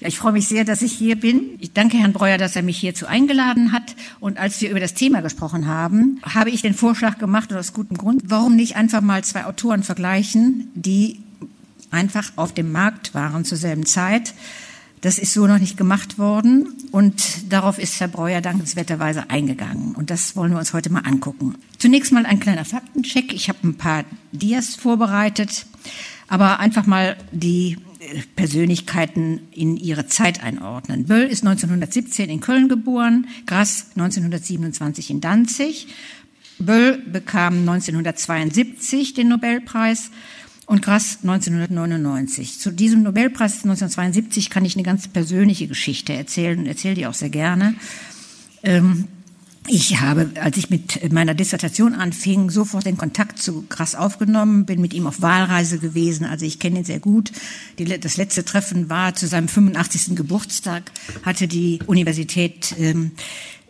Ja, ich freue mich sehr, dass ich hier bin. Ich danke Herrn Breuer, dass er mich hierzu eingeladen hat. Und als wir über das Thema gesprochen haben, habe ich den Vorschlag gemacht, und aus gutem Grund, warum nicht einfach mal zwei Autoren vergleichen, die einfach auf dem Markt waren zur selben Zeit. Das ist so noch nicht gemacht worden und darauf ist Herr Breuer dankenswerterweise eingegangen. Und das wollen wir uns heute mal angucken. Zunächst mal ein kleiner Faktencheck. Ich habe ein paar Dias vorbereitet, aber einfach mal die Persönlichkeiten in ihre Zeit einordnen. Böll ist 1917 in Köln geboren, Grass 1927 in Danzig. Böll bekam 1972 den Nobelpreis und Grass 1999. Zu diesem Nobelpreis 1972 kann ich eine ganz persönliche Geschichte erzählen und erzähle die auch sehr gerne. Ähm, ich habe, als ich mit meiner Dissertation anfing, sofort den Kontakt zu Grass aufgenommen, bin mit ihm auf Wahlreise gewesen, also ich kenne ihn sehr gut. Die, das letzte Treffen war zu seinem 85. Geburtstag, hatte die Universität ähm,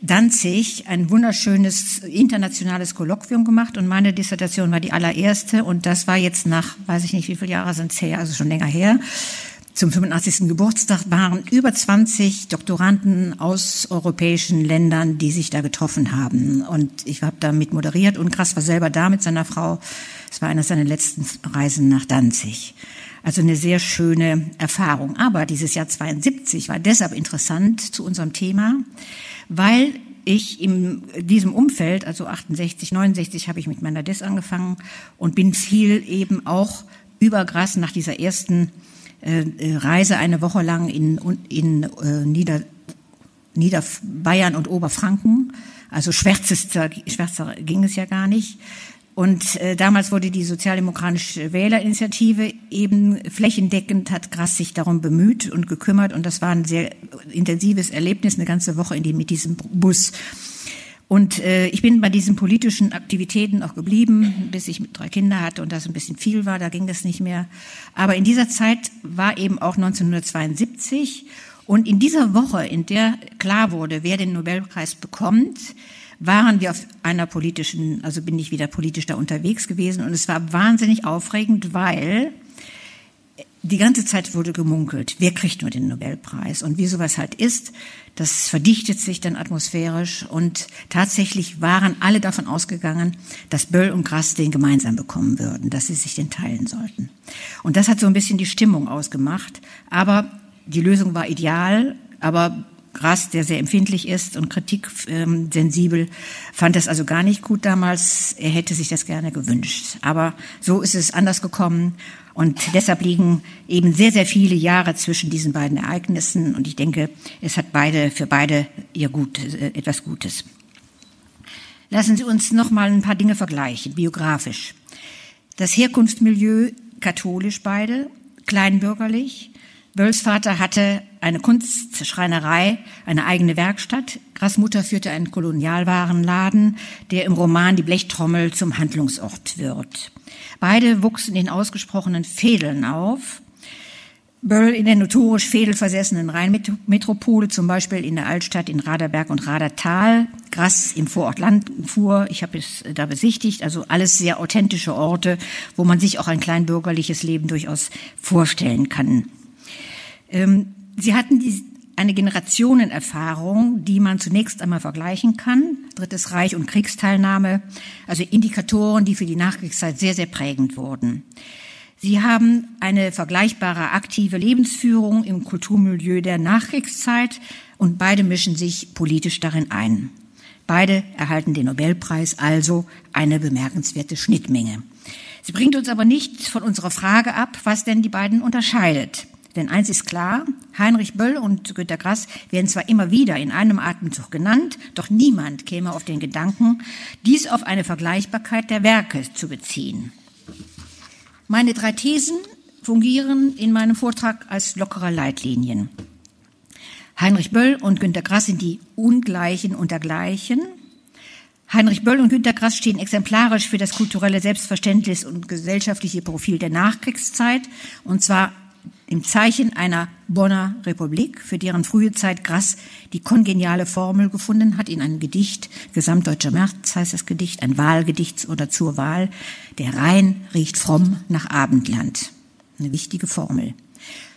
Danzig ein wunderschönes internationales Kolloquium gemacht und meine Dissertation war die allererste und das war jetzt nach, weiß ich nicht, wie viele Jahre sind es her, also schon länger her. Zum 85. Geburtstag waren über 20 Doktoranden aus europäischen Ländern, die sich da getroffen haben. Und ich habe damit moderiert und Krass war selber da mit seiner Frau. Es war eine seiner letzten Reisen nach Danzig. Also eine sehr schöne Erfahrung. Aber dieses Jahr 72 war deshalb interessant zu unserem Thema, weil ich in diesem Umfeld, also 68, 69, habe ich mit meiner Dis angefangen und bin viel eben auch über Gras nach dieser ersten Reise eine Woche lang in, in äh, Nieder, Niederbayern und Oberfranken. Also schwärzester, schwärzer ging es ja gar nicht. Und äh, damals wurde die Sozialdemokratische Wählerinitiative eben flächendeckend, hat Grass sich darum bemüht und gekümmert. Und das war ein sehr intensives Erlebnis, eine ganze Woche in die, mit diesem Bus. Und äh, ich bin bei diesen politischen Aktivitäten auch geblieben, bis ich drei Kinder hatte und das ein bisschen viel war, da ging das nicht mehr. Aber in dieser Zeit war eben auch 1972 und in dieser Woche, in der klar wurde, wer den Nobelpreis bekommt, waren wir auf einer politischen, also bin ich wieder politisch da unterwegs gewesen und es war wahnsinnig aufregend, weil die ganze Zeit wurde gemunkelt, wer kriegt nur den Nobelpreis und wie sowas halt ist, das verdichtet sich dann atmosphärisch und tatsächlich waren alle davon ausgegangen, dass Böll und Grass den gemeinsam bekommen würden, dass sie sich den teilen sollten. Und das hat so ein bisschen die Stimmung ausgemacht, aber die Lösung war ideal, aber Grass, der sehr empfindlich ist und kritiksensibel, ähm, fand das also gar nicht gut damals. Er hätte sich das gerne gewünscht. Aber so ist es anders gekommen. Und deshalb liegen eben sehr, sehr viele Jahre zwischen diesen beiden Ereignissen. Und ich denke, es hat beide, für beide ihr Gut, äh, etwas Gutes. Lassen Sie uns noch mal ein paar Dinge vergleichen, biografisch. Das Herkunftsmilieu katholisch beide, kleinbürgerlich, Bölls Vater hatte eine Kunstschreinerei, eine eigene Werkstatt. Grasmutter führte einen Kolonialwarenladen, der im Roman Die Blechtrommel zum Handlungsort wird. Beide wuchsen in ausgesprochenen Fädeln auf. Böll in der notorisch fädelversessenen Rheinmetropole, zum Beispiel in der Altstadt in Raderberg und Radertal, Grass im Vorort Landfuhr, ich habe es da besichtigt, also alles sehr authentische Orte, wo man sich auch ein kleinbürgerliches Leben durchaus vorstellen kann. Ähm, sie hatten die, eine Generationenerfahrung, die man zunächst einmal vergleichen kann. Drittes Reich und Kriegsteilnahme, also Indikatoren, die für die Nachkriegszeit sehr, sehr prägend wurden. Sie haben eine vergleichbare aktive Lebensführung im Kulturmilieu der Nachkriegszeit und beide mischen sich politisch darin ein. Beide erhalten den Nobelpreis, also eine bemerkenswerte Schnittmenge. Sie bringt uns aber nicht von unserer Frage ab, was denn die beiden unterscheidet. Denn eins ist klar, Heinrich Böll und Günter Grass werden zwar immer wieder in einem Atemzug genannt, doch niemand käme auf den Gedanken, dies auf eine Vergleichbarkeit der Werke zu beziehen. Meine drei Thesen fungieren in meinem Vortrag als lockere Leitlinien. Heinrich Böll und Günter Grass sind die Ungleichen unter Gleichen. Heinrich Böll und Günter Grass stehen exemplarisch für das kulturelle Selbstverständnis und gesellschaftliche Profil der Nachkriegszeit, und zwar im Zeichen einer Bonner Republik, für deren frühe Zeit Grass die kongeniale Formel gefunden hat in einem Gedicht, Gesamtdeutscher März heißt das Gedicht, ein Wahlgedicht oder zur Wahl, der Rhein riecht fromm nach Abendland. Eine wichtige Formel.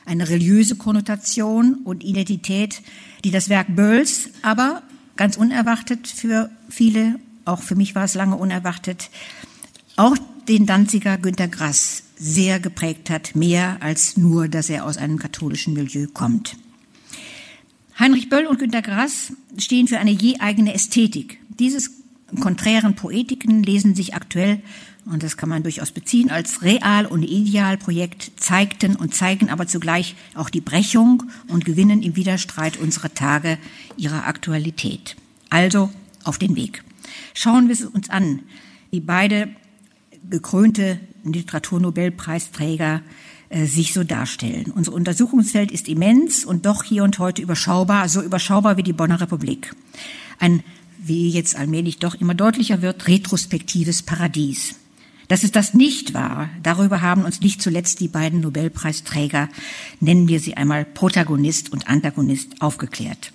eine religiöse Konnotation und Identität, die das Werk Bölls aber ganz unerwartet für viele, auch für mich war es lange unerwartet, auch den Danziger Günter Grass sehr geprägt hat, mehr als nur, dass er aus einem katholischen Milieu kommt. Heinrich Böll und Günter Grass stehen für eine je eigene Ästhetik. Dieses konträren Poetiken lesen sich aktuell, und das kann man durchaus beziehen, als Real- und Idealprojekt zeigten und zeigen aber zugleich auch die Brechung und gewinnen im Widerstreit unserer Tage ihrer Aktualität. Also auf den Weg. Schauen wir es uns an, wie beide gekrönte Literaturnobelpreisträger äh, sich so darstellen. Unser Untersuchungsfeld ist immens und doch hier und heute überschaubar, so überschaubar wie die Bonner Republik. Ein, wie jetzt allmählich doch immer deutlicher wird, retrospektives Paradies. Dass es das nicht war, darüber haben uns nicht zuletzt die beiden Nobelpreisträger, nennen wir sie einmal Protagonist und Antagonist, aufgeklärt.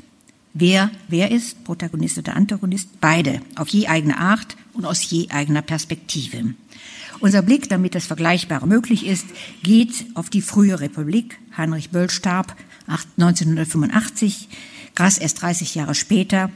Wer, wer ist Protagonist oder Antagonist? Beide, auf je eigene Art und aus je eigener Perspektive. Unser Blick, damit das Vergleichbare möglich ist, geht auf die frühe Republik. Heinrich Böll starb 1985, Grass erst 30 Jahre später.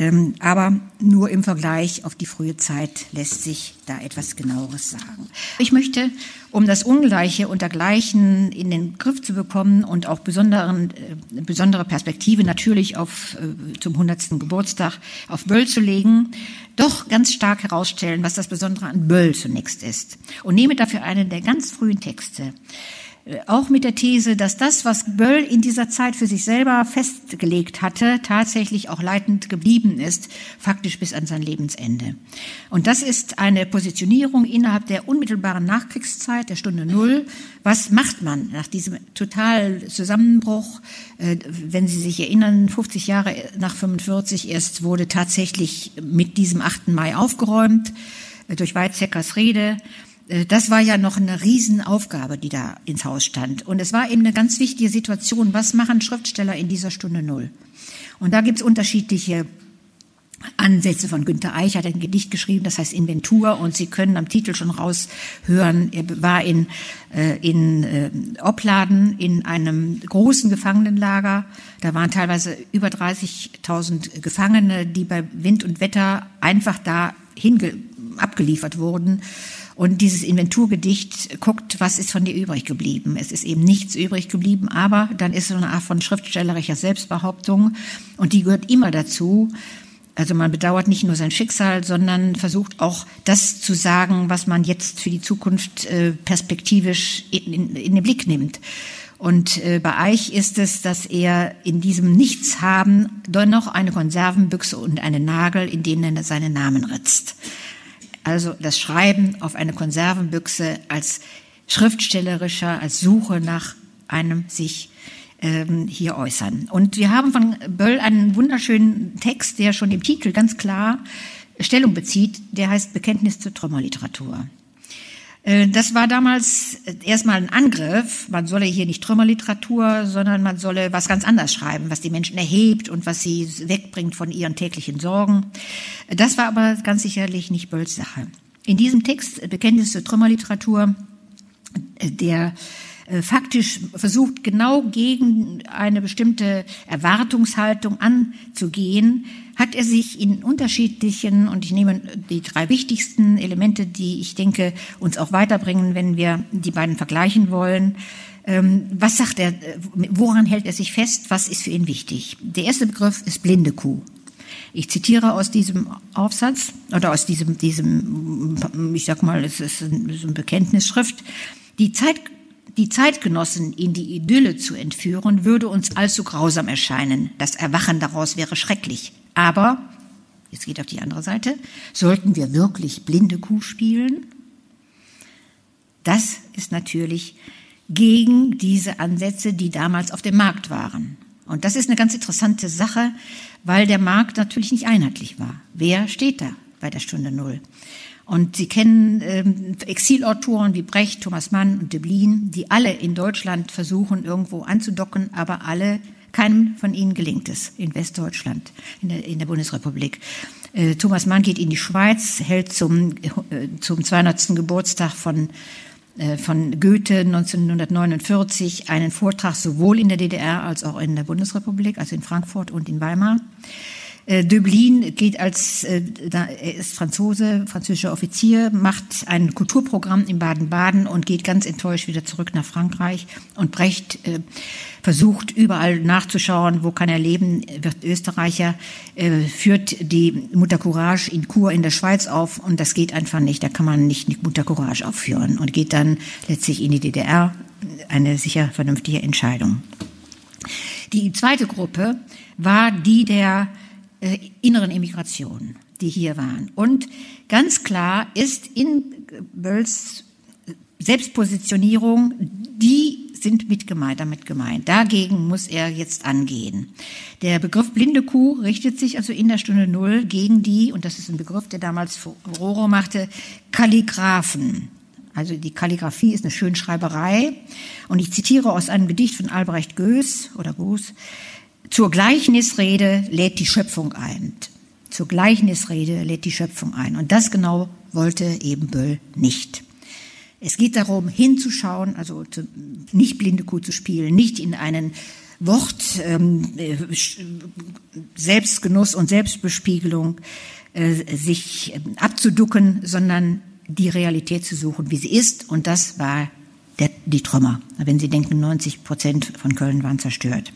Ähm, aber nur im Vergleich auf die frühe Zeit lässt sich da etwas genaueres sagen. Ich möchte, um das Ungleiche und Dergleichen in den Griff zu bekommen und auch besonderen, äh, besondere Perspektive natürlich auf, äh, zum 100. Geburtstag auf Böll zu legen, doch ganz stark herausstellen, was das Besondere an Böll zunächst ist. Und nehme dafür einen der ganz frühen Texte. Äh, auch mit der These, dass das, was Böll in dieser Zeit für sich selber festgelegt hatte, tatsächlich auch leitend geblieben ist, faktisch bis an sein Lebensende. Und das ist eine Positionierung innerhalb der unmittelbaren Nachkriegszeit, der Stunde Null. Was macht man nach diesem total Zusammenbruch? Äh, wenn Sie sich erinnern, 50 Jahre nach 45 erst wurde tatsächlich mit diesem 8. Mai aufgeräumt äh, durch Weizsäckers Rede. Äh, das war ja noch eine Riesenaufgabe, die da ins Haus stand. Und es war eben eine ganz wichtige Situation. Was machen Schriftsteller in dieser Stunde Null? Und da gibt's unterschiedliche Ansätze von Günter Eich hat ein Gedicht geschrieben, das heißt Inventur und Sie können am Titel schon raushören, er war in, äh, in äh, Opladen in einem großen Gefangenenlager. Da waren teilweise über 30.000 Gefangene, die bei Wind und Wetter einfach da abgeliefert wurden. Und dieses Inventurgedicht guckt, was ist von dir übrig geblieben. Es ist eben nichts übrig geblieben, aber dann ist so eine Art von schriftstellerischer Selbstbehauptung und die gehört immer dazu. Also man bedauert nicht nur sein Schicksal, sondern versucht auch das zu sagen, was man jetzt für die Zukunft äh, perspektivisch in, in, in den Blick nimmt. Und äh, bei Eich ist es, dass er in diesem Nichtshaben dennoch eine Konservenbüchse und einen Nagel, in denen er seinen Namen ritzt also das Schreiben auf eine Konservenbüchse als schriftstellerischer, als Suche nach einem sich ähm, hier äußern. Und wir haben von Böll einen wunderschönen Text, der schon im Titel ganz klar Stellung bezieht, der heißt Bekenntnis zur Trümmerliteratur. Äh, das war damals erstmal ein Angriff. Man solle hier nicht Trümmerliteratur, sondern man solle was ganz anderes schreiben, was die Menschen erhebt und was sie wegbringt von ihren täglichen Sorgen. Das war aber ganz sicherlich nicht Bölls Sache. In diesem Text Bekenntnis zur Trümmerliteratur, äh, der äh, faktisch versucht, genau gegen eine bestimmte Erwartungshaltung anzugehen, hat er sich in unterschiedlichen, und ich nehme die drei wichtigsten Elemente, die ich denke uns auch weiterbringen, wenn wir die beiden vergleichen wollen, ähm, was sagt er, woran hält er sich fest, was ist für ihn wichtig? Der erste Begriff ist blinde Kuh. Ich zitiere aus diesem Aufsatz oder aus diesem, diesem ich sag mal, es ist eine Bekenntnisschrift. Die Zeit die Zeitgenossen in die Idylle zu entführen, würde uns allzu grausam erscheinen. Das Erwachen daraus wäre schrecklich. Aber, jetzt geht auf die andere Seite, sollten wir wirklich blinde Kuh spielen? Das ist natürlich gegen diese Ansätze, die damals auf dem Markt waren. Und das ist eine ganz interessante Sache, weil der Markt natürlich nicht einheitlich war. Wer steht da bei der Stunde Null? Und Sie kennen ähm, Exilautoren wie Brecht, Thomas Mann und Döblin, die alle in Deutschland versuchen, irgendwo anzudocken, aber alle, keinem von ihnen gelingt es in Westdeutschland, in der, in der Bundesrepublik. Äh, Thomas Mann geht in die Schweiz, hält zum, äh, zum 200. Geburtstag von äh, von Goethe 1949 einen Vortrag sowohl in der DDR als auch in der Bundesrepublik, also in Frankfurt und in Weimar. Äh, Döblin geht als, äh, er ist Franzose, französischer Offizier, macht ein Kulturprogramm in Baden-Baden und geht ganz enttäuscht wieder zurück nach Frankreich. Und Brecht versucht überall nachzuschauen, wo kann er leben, wird Österreicher, führt die Mutter Courage in Chur in der Schweiz auf und das geht einfach nicht. Da kann man nicht die Mutter Courage aufführen und geht dann letztlich in die DDR. Eine sicher vernünftige Entscheidung. Die zweite Gruppe war die der äh, inneren Immigration, die hier waren. Und ganz klar ist in Bölls Selbstpositionierung, die sind mit gemeint, damit gemeint. Dagegen muss er jetzt angehen. Der Begriff blinde Kuh richtet sich also in der Stunde Null gegen die, und das ist ein Begriff, der damals Roro machte, Kalligraphen. Also die Kalligraphie ist eine Schönschreiberei. Und ich zitiere aus einem Gedicht von Albrecht Goes oder Goes. Zur Gleichnisrede lädt die Schöpfung ein. Zur Gleichnisrede lädt die Schöpfung ein. Und das genau wollte eben Böll nicht. Es geht darum, hinzuschauen, also nicht blinde Kuh zu spielen, nicht in einen Wort ähm, äh, Selbstgenuss und Selbstbespiegelung äh, sich äh, abzuducken, sondern die Realität zu suchen, wie sie ist. Und das war der, die Trümmer. Wenn Sie denken, 90 Prozent von Köln waren zerstört.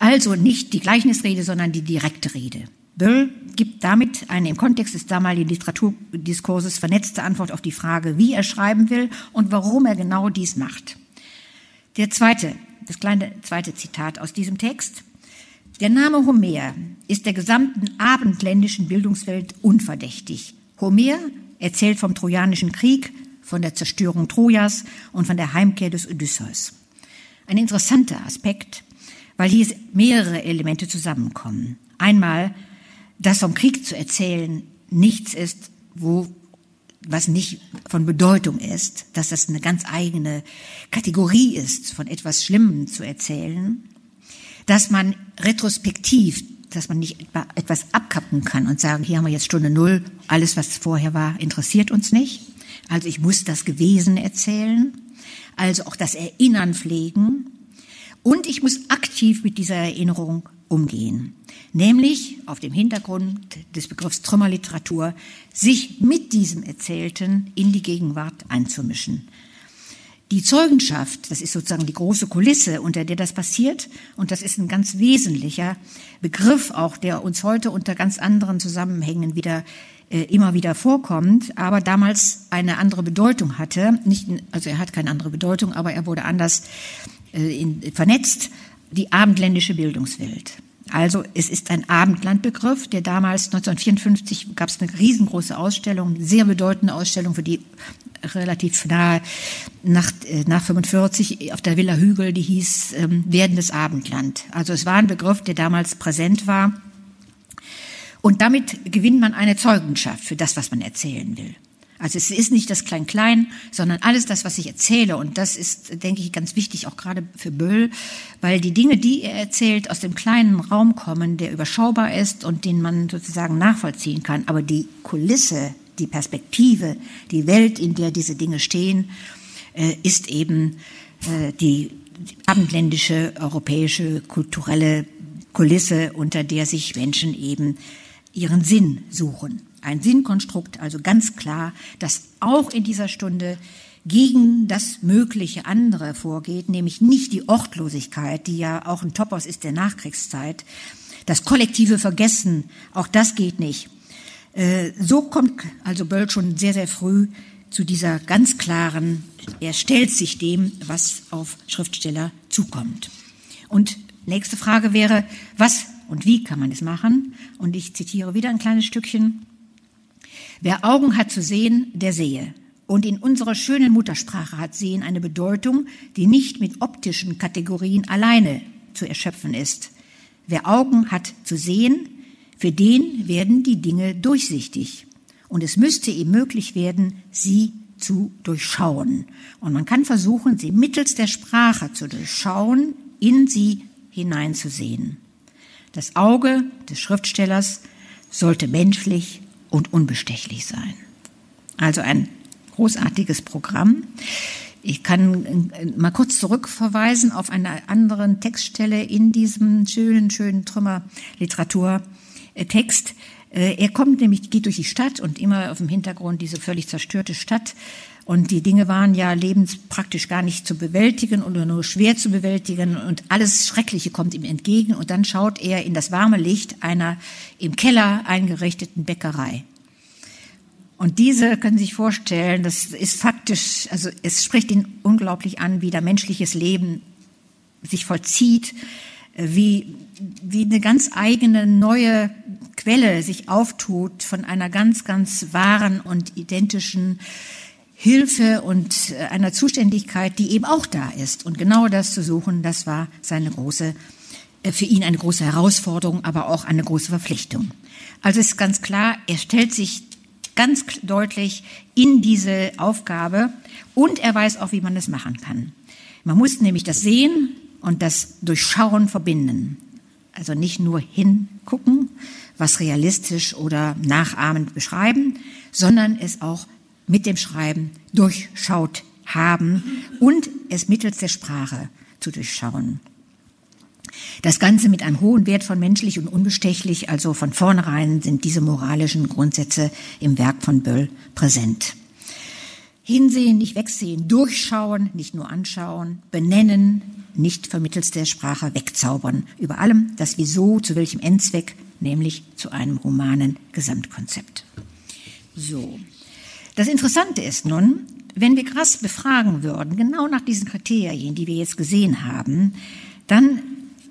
Also nicht die Gleichnisrede, sondern die direkte Rede. Böll gibt damit eine im Kontext des damaligen Literaturdiskurses vernetzte Antwort auf die Frage, wie er schreiben will und warum er genau dies macht. Der zweite, das kleine zweite Zitat aus diesem Text. Der Name Homer ist der gesamten abendländischen Bildungswelt unverdächtig. Homer erzählt vom Trojanischen Krieg, von der Zerstörung Trojas und von der Heimkehr des Odysseus. Ein interessanter Aspekt, weil hier mehrere Elemente zusammenkommen. Einmal, dass vom Krieg zu erzählen nichts ist, wo was nicht von Bedeutung ist, dass das eine ganz eigene Kategorie ist, von etwas Schlimmem zu erzählen, dass man retrospektiv, dass man nicht etwas abkappen kann und sagen, hier haben wir jetzt Stunde Null, alles, was vorher war, interessiert uns nicht. Also ich muss das Gewesen erzählen, also auch das Erinnern pflegen, und ich muss aktiv mit dieser Erinnerung umgehen. Nämlich auf dem Hintergrund des Begriffs Trümmerliteratur, sich mit diesem Erzählten in die Gegenwart einzumischen. Die Zeugenschaft, das ist sozusagen die große Kulisse, unter der das passiert, und das ist ein ganz wesentlicher Begriff auch, der uns heute unter ganz anderen Zusammenhängen wieder äh, immer wieder vorkommt, aber damals eine andere Bedeutung hatte. Nicht, also er hat keine andere Bedeutung, aber er wurde anders äh, in, vernetzt, die abendländische Bildungswelt. Also es ist ein Abendlandbegriff, der damals 1954 gab es eine riesengroße Ausstellung, sehr bedeutende Ausstellung, für die relativ nahe nach, äh, nach 45 auf der Villa Hügel, die hieß ähm, Werdendes Abendland. Also es war ein Begriff, der damals präsent war. Und damit gewinnt man eine Zeugenschaft für das, was man erzählen will. Also es ist nicht das Klein-Klein, sondern alles das, was ich erzähle. Und das ist, denke ich, ganz wichtig, auch gerade für Böll, weil die Dinge, die er erzählt, aus dem kleinen Raum kommen, der überschaubar ist und den man sozusagen nachvollziehen kann. Aber die Kulisse, die Perspektive, die Welt, in der diese Dinge stehen, äh, ist eben äh, die abendländische, europäische, kulturelle Kulisse, unter der sich Menschen eben ihren Sinn suchen. Ein Sinnkonstrukt, also ganz klar, das auch in dieser Stunde gegen das mögliche andere vorgeht, nämlich nicht die Ortlosigkeit, die ja auch ein Topos ist der Nachkriegszeit, das kollektive Vergessen, auch das geht nicht. Äh, so kommt also Böll schon sehr, sehr früh zu dieser ganz klaren, er stellt sich dem, was auf Schriftsteller zukommt. Und nächste Frage wäre, was und wie kann man es machen? Und ich zitiere wieder ein kleines Stückchen. Wer Augen hat zu sehen, der sehe. Und in unserer schönen Muttersprache hat Sehen eine Bedeutung, die nicht mit optischen Kategorien alleine zu erschöpfen ist. Wer Augen hat zu sehen, für den werden die Dinge durchsichtig. Und es müsste ihm möglich werden, sie zu durchschauen. Und man kann versuchen, sie mittels der Sprache zu durchschauen, in sie hineinzusehen. Das Auge des Schriftstellers sollte menschlich und unbestechlich sein. Also ein großartiges Programm. Ich kann äh, mal kurz zurückverweisen auf eine andere Textstelle in diesem schönen, schönen Trümmer-Literaturtext. Äh, er kommt nämlich, geht durch die Stadt und immer auf dem Hintergrund diese völlig zerstörte Stadt. Und die Dinge waren ja lebenspraktisch gar nicht zu bewältigen oder nur schwer zu bewältigen und alles Schreckliche kommt ihm entgegen und dann schaut er in das warme Licht einer im Keller eingerichteten Bäckerei. Und diese können Sie sich vorstellen, das ist faktisch, also es spricht ihn unglaublich an, wie da menschliches Leben sich vollzieht, äh, wie, wie eine ganz eigene neue Quelle sich auftut von einer ganz, ganz wahren und identischen Hilfe und äh, einer Zuständigkeit, die eben auch da ist. Und genau das zu suchen, das war seine große, äh, für ihn eine große Herausforderung, aber auch eine große Verpflichtung. Also ist ganz klar, er stellt sich ganz deutlich in diese Aufgabe und er weiß auch, wie man das machen kann. Man muss nämlich das Sehen und das Durchschauen verbinden. Also nicht nur hingucken, was realistisch oder nachahmend beschreiben, sondern es auch mit dem Schreiben durchschaut haben und es mittels der Sprache zu durchschauen. Das Ganze mit einem hohen Wert von menschlich und unbestechlich, also von vornherein sind diese moralischen Grundsätze im Werk von Böll präsent. Hinsehen, nicht wegsehen, durchschauen, nicht nur anschauen, benennen, nicht vermittels der Sprache wegzaubern. Über allem das Wieso, zu welchem Endzweck, nämlich zu einem humanen Gesamtkonzept. So. Das Interessante ist nun, wenn wir Grass befragen würden, genau nach diesen Kriterien, die wir jetzt gesehen haben, dann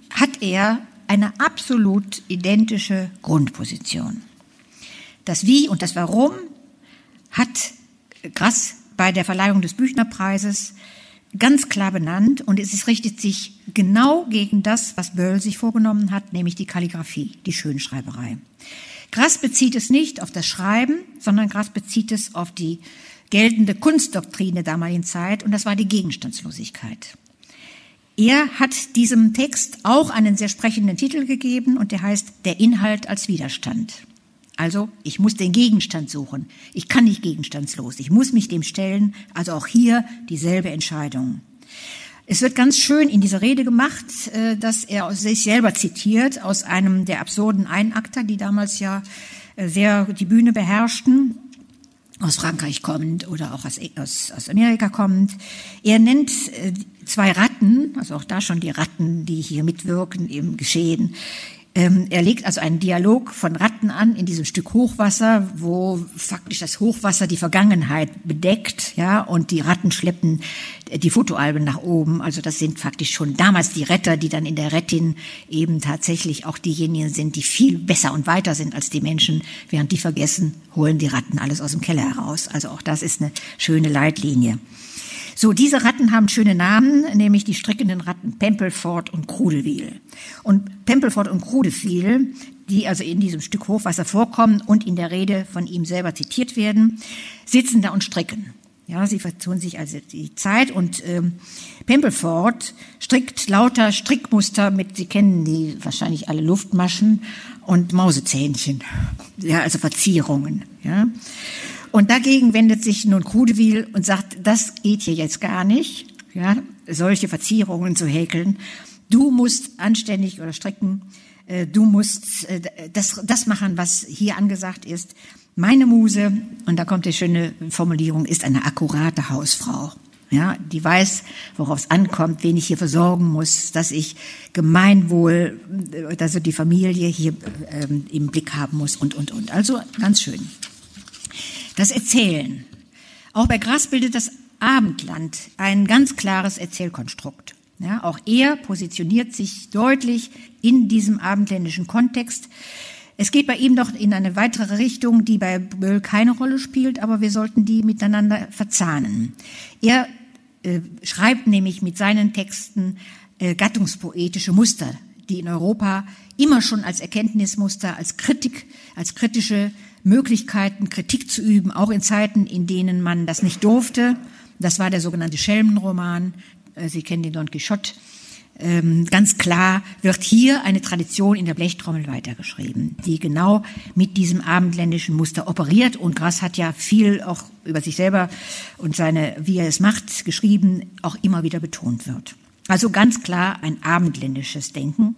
hat er eine absolut identische Grundposition. Das Wie und das Warum hat Grass bei der Verleihung des Büchnerpreises ganz klar benannt und es richtet sich genau gegen das, was Böll sich vorgenommen hat, nämlich die Kalligraphie, die Schönschreiberei. Grass bezieht es nicht auf das Schreiben, sondern Grass bezieht es auf die geltende Kunstdoktrin der damaligen Zeit und das war die Gegenstandslosigkeit. Er hat diesem Text auch einen sehr sprechenden Titel gegeben und der heißt Der Inhalt als Widerstand. Also ich muss den Gegenstand suchen. Ich kann nicht gegenstandslos. Ich muss mich dem stellen. Also auch hier dieselbe Entscheidung. Es wird ganz schön in dieser Rede gemacht, äh, dass er sich selber zitiert aus einem der absurden Einakter, die damals ja äh, sehr die Bühne beherrschten aus Frankreich kommt oder auch aus, aus Amerika kommt. Er nennt äh, zwei Ratten, also auch da schon die Ratten, die hier mitwirken im Geschehen. Ähm, er legt also einen Dialog von Ratten an in diesem Stück Hochwasser, wo faktisch das Hochwasser die Vergangenheit bedeckt, ja, und die Ratten schleppen die Fotoalben nach oben. Also das sind faktisch schon damals die Retter, die dann in der Rettin eben tatsächlich auch diejenigen sind, die viel besser und weiter sind als die Menschen. Während die vergessen, holen die Ratten alles aus dem Keller heraus. Also auch das ist eine schöne Leitlinie. So, diese Ratten haben schöne Namen, nämlich die strickenden Ratten Pempelfort und Krudelwil. Und Pempelfort und Krudelwil, die also in diesem Stück Hochwasser vorkommen und in der Rede von ihm selber zitiert werden, sitzen da und stricken. Ja, sie vertun sich also die Zeit und ähm, Pempelfort strickt lauter Strickmuster mit, Sie kennen die wahrscheinlich alle Luftmaschen und Mausezähnchen, ja, also Verzierungen, ja. Und dagegen wendet sich nun Krudewil und sagt, das geht hier jetzt gar nicht, ja, solche Verzierungen zu häkeln. Du musst anständig oder stricken, äh, du musst äh, das, das machen, was hier angesagt ist. Meine Muse, und da kommt die schöne Formulierung, ist eine akkurate Hausfrau. Ja, die weiß, worauf es ankommt, wen ich hier versorgen muss, dass ich Gemeinwohl, also die Familie hier ähm, im Blick haben muss und, und, und. Also ganz schön. Das Erzählen. Auch bei Gras bildet das Abendland ein ganz klares Erzählkonstrukt. Ja, auch er positioniert sich deutlich in diesem abendländischen Kontext. Es geht bei ihm doch in eine weitere Richtung, die bei Böll keine Rolle spielt, aber wir sollten die miteinander verzahnen. Er äh, schreibt nämlich mit seinen Texten äh, gattungspoetische Muster, die in Europa immer schon als Erkenntnismuster, als Kritik, als kritische Möglichkeiten, Kritik zu üben, auch in Zeiten, in denen man das nicht durfte. Das war der sogenannte Schelmenroman. Äh, Sie kennen den Don Quixote ähm, ganz klar wird hier eine Tradition in der Blechtrommel weitergeschrieben, die genau mit diesem abendländischen Muster operiert. Und Grass hat ja viel auch über sich selber und seine, wie er es macht, geschrieben, auch immer wieder betont wird. Also ganz klar ein abendländisches Denken.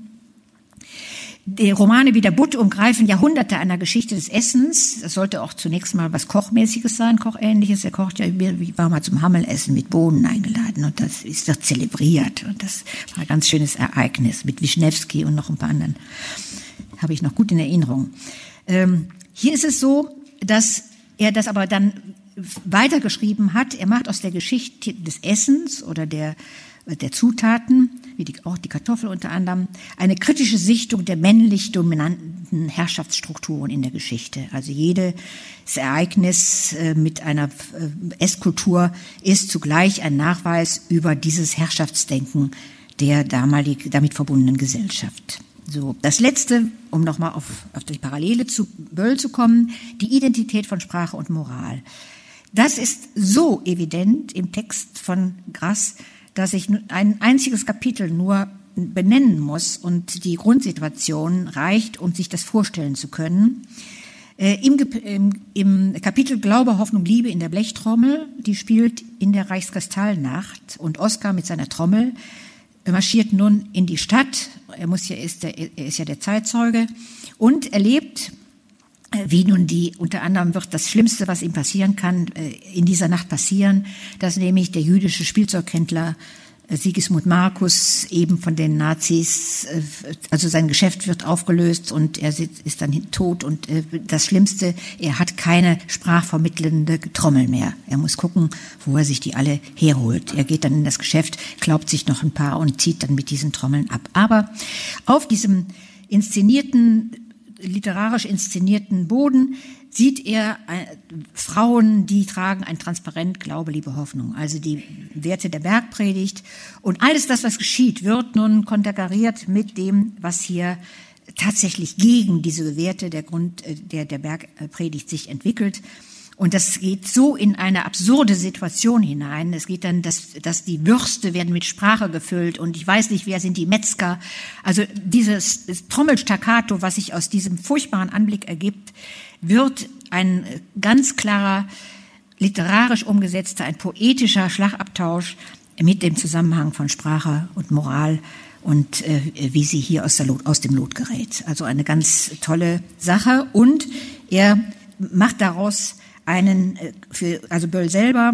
Die Romane wie der Butt umgreifen Jahrhunderte einer Geschichte des Essens. Das sollte auch zunächst mal was Kochmäßiges sein, Kochähnliches. Er kocht ja, ich war mal zum Hammelessen mit Bohnen eingeladen und das ist doch zelebriert. Und das war ein ganz schönes Ereignis mit Wischnewski und noch ein paar anderen. Habe ich noch gut in Erinnerung. Ähm, hier ist es so, dass er das aber dann weitergeschrieben hat. Er macht aus der Geschichte des Essens oder der der Zutaten, wie die, auch die Kartoffel unter anderem, eine kritische Sichtung der männlich dominanten Herrschaftsstrukturen in der Geschichte. Also jedes Ereignis äh, mit einer äh, Esskultur ist zugleich ein Nachweis über dieses Herrschaftsdenken der damalig damit verbundenen Gesellschaft. So, das letzte, um nochmal auf, auf die Parallele zu Böll zu kommen, die Identität von Sprache und Moral. Das ist so evident im Text von Grass, dass ich ein einziges Kapitel nur benennen muss und die Grundsituation reicht, um sich das vorstellen zu können. Äh, Im, im, Im, Kapitel Glaube, Hoffnung, Liebe in der Blechtrommel, die spielt in der Reichskristallnacht und Oskar mit seiner Trommel marschiert nun in die Stadt. Er muss ja, ist, der, er ist ja der Zeitzeuge und erlebt wie nun die, unter anderem wird das Schlimmste, was ihm passieren kann, äh, in dieser Nacht passieren, dass nämlich der jüdische Spielzeughändler äh, Sigismund Markus eben von den Nazis, äh, also sein Geschäft wird aufgelöst und er ist dann tot und das Schlimmste, er hat keine sprachvermittelnde Trommel mehr. Er muss gucken, wo er sich die alle herholt. Er geht dann in das Geschäft, glaubt sich noch ein paar und zieht dann mit diesen Trommeln ab. Aber auf diesem inszenierten literarisch inszenierten Boden sieht er äh, Frauen, die tragen ein Transparent Glaube, Liebe, Hoffnung, also die Werte der Bergpredigt. Und alles das, was geschieht, wird nun konterkariert mit dem, was hier tatsächlich gegen diese Werte der Grund, äh, der, der Bergpredigt sich entwickelt. Und das geht so in eine absurde Situation hinein. Es geht dann, dass, dass die Würste werden mit Sprache gefüllt und ich weiß nicht, wer sind die Metzger. Also dieses Trommelstaccato, was sich aus diesem furchtbaren Anblick ergibt, wird ein ganz klarer, literarisch umgesetzter, ein poetischer Schlagabtausch mit dem Zusammenhang von Sprache und Moral und äh, wie sie hier aus, Lot, aus dem Lot gerät. Also eine ganz tolle Sache und er macht daraus einen äh, für, also Böll selber,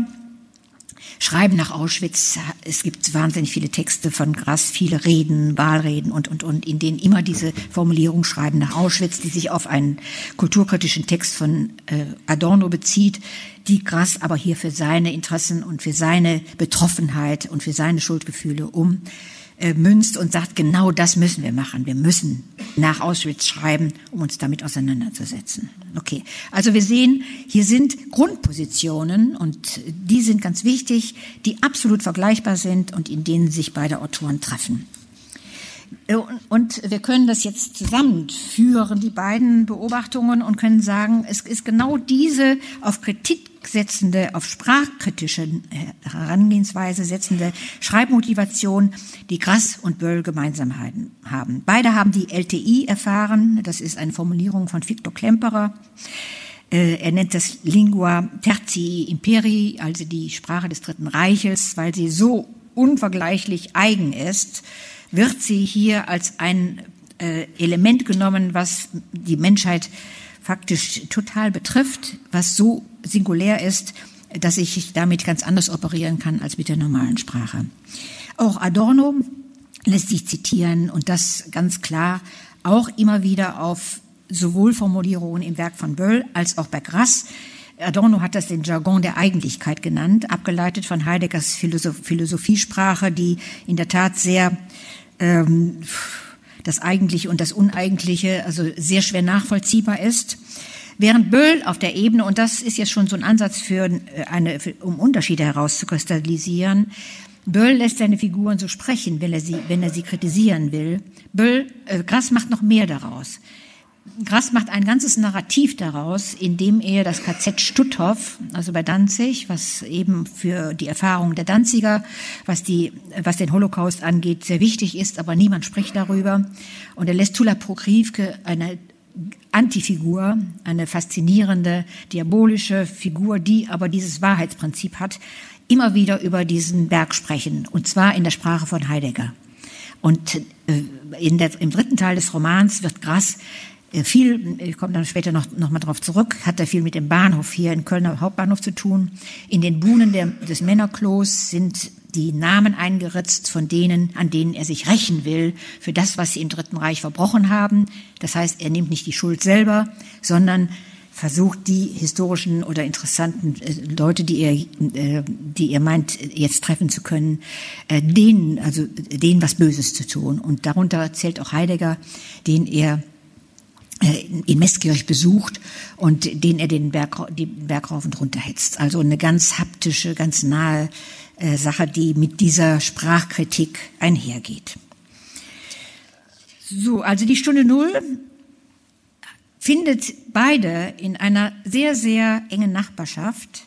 Schreiben nach Auschwitz. Es gibt wahnsinnig viele Texte von Grass, viele Reden, Wahlreden und, und, und, in denen immer diese Formulierung Schreiben nach Auschwitz, die sich auf einen kulturkritischen Text von äh, Adorno bezieht, die Grass aber hier für seine Interessen und für seine Betroffenheit und für seine Schuldgefühle um münzt und sagt, genau das müssen wir machen. Wir müssen nach Auschwitz schreiben, um uns damit auseinanderzusetzen. Okay, also wir sehen, hier sind Grundpositionen und die sind ganz wichtig, die absolut vergleichbar sind und in denen sich beide Autoren treffen. Äh, und wir können das jetzt zusammenführen, die beiden Beobachtungen, und können sagen, es ist genau diese auf Kritik setzende, auf sprachkritische äh, Herangehensweise setzende Schreibmotivation, die Grass und Böll gemeinsam haben. Beide haben die LTI erfahren, das ist eine Formulierung von Viktor Klemperer. Äh, er nennt das Lingua Tertii Imperi, also die Sprache des Dritten Reiches, weil sie so unvergleichlich eigen ist wird sie hier als ein äh, Element genommen, was die Menschheit faktisch total betrifft, was so singulär ist, dass ich damit ganz anders operieren kann als mit der normalen Sprache. Auch Adorno lässt sich zitieren und das ganz klar auch immer wieder auf sowohl Formulierungen im Werk von Böll als auch bei Grass. Adorno hat das den Jargon der Eigentlichkeit genannt, abgeleitet von Heideggers Philosophiesprache, die in der Tat sehr ähm, das Eigentliche und das Uneigentliche also sehr schwer nachvollziehbar ist. Während Böll auf der Ebene, und das ist jetzt schon so ein Ansatz für äh, eine, um Unterschiede herauszukristallisieren, Böll lässt seine Figuren so sprechen, wenn er sie, wenn er sie kritisieren will. Böll, äh, Grass macht noch mehr daraus. Grass macht ein ganzes Narrativ daraus, indem er das KZ Stutthof, also bei Danzig, was eben für die Erfahrung der Danziger, was die, was den Holocaust angeht, sehr wichtig ist, aber niemand spricht darüber. Und er lässt Tula Prokrivke eine Antifigur, eine faszinierende, diabolische Figur, die aber dieses Wahrheitsprinzip hat, immer wieder über diesen Berg sprechen, und zwar in der Sprache von Heidegger. Und äh, in der, im dritten Teil des Romans wird Grass viel, ich komme dann später noch, noch mal drauf zurück, hat er viel mit dem Bahnhof hier in Kölner Hauptbahnhof zu tun. In den Buhnen der, des Männerklos sind die Namen eingeritzt von denen, an denen er sich rächen will für das, was sie im Dritten Reich verbrochen haben. Das heißt, er nimmt nicht die Schuld selber, sondern versucht, die historischen oder interessanten äh, Leute, die er, äh, die er meint, jetzt treffen zu können, äh, denen, also denen was Böses zu tun. Und darunter zählt auch Heidegger, den er in Meßkirch besucht und den er den Berg, den Berg rauf und runter hetzt. Also eine ganz haptische, ganz nahe äh, Sache, die mit dieser Sprachkritik einhergeht. So, also die Stunde Null findet beide in einer sehr, sehr engen Nachbarschaft.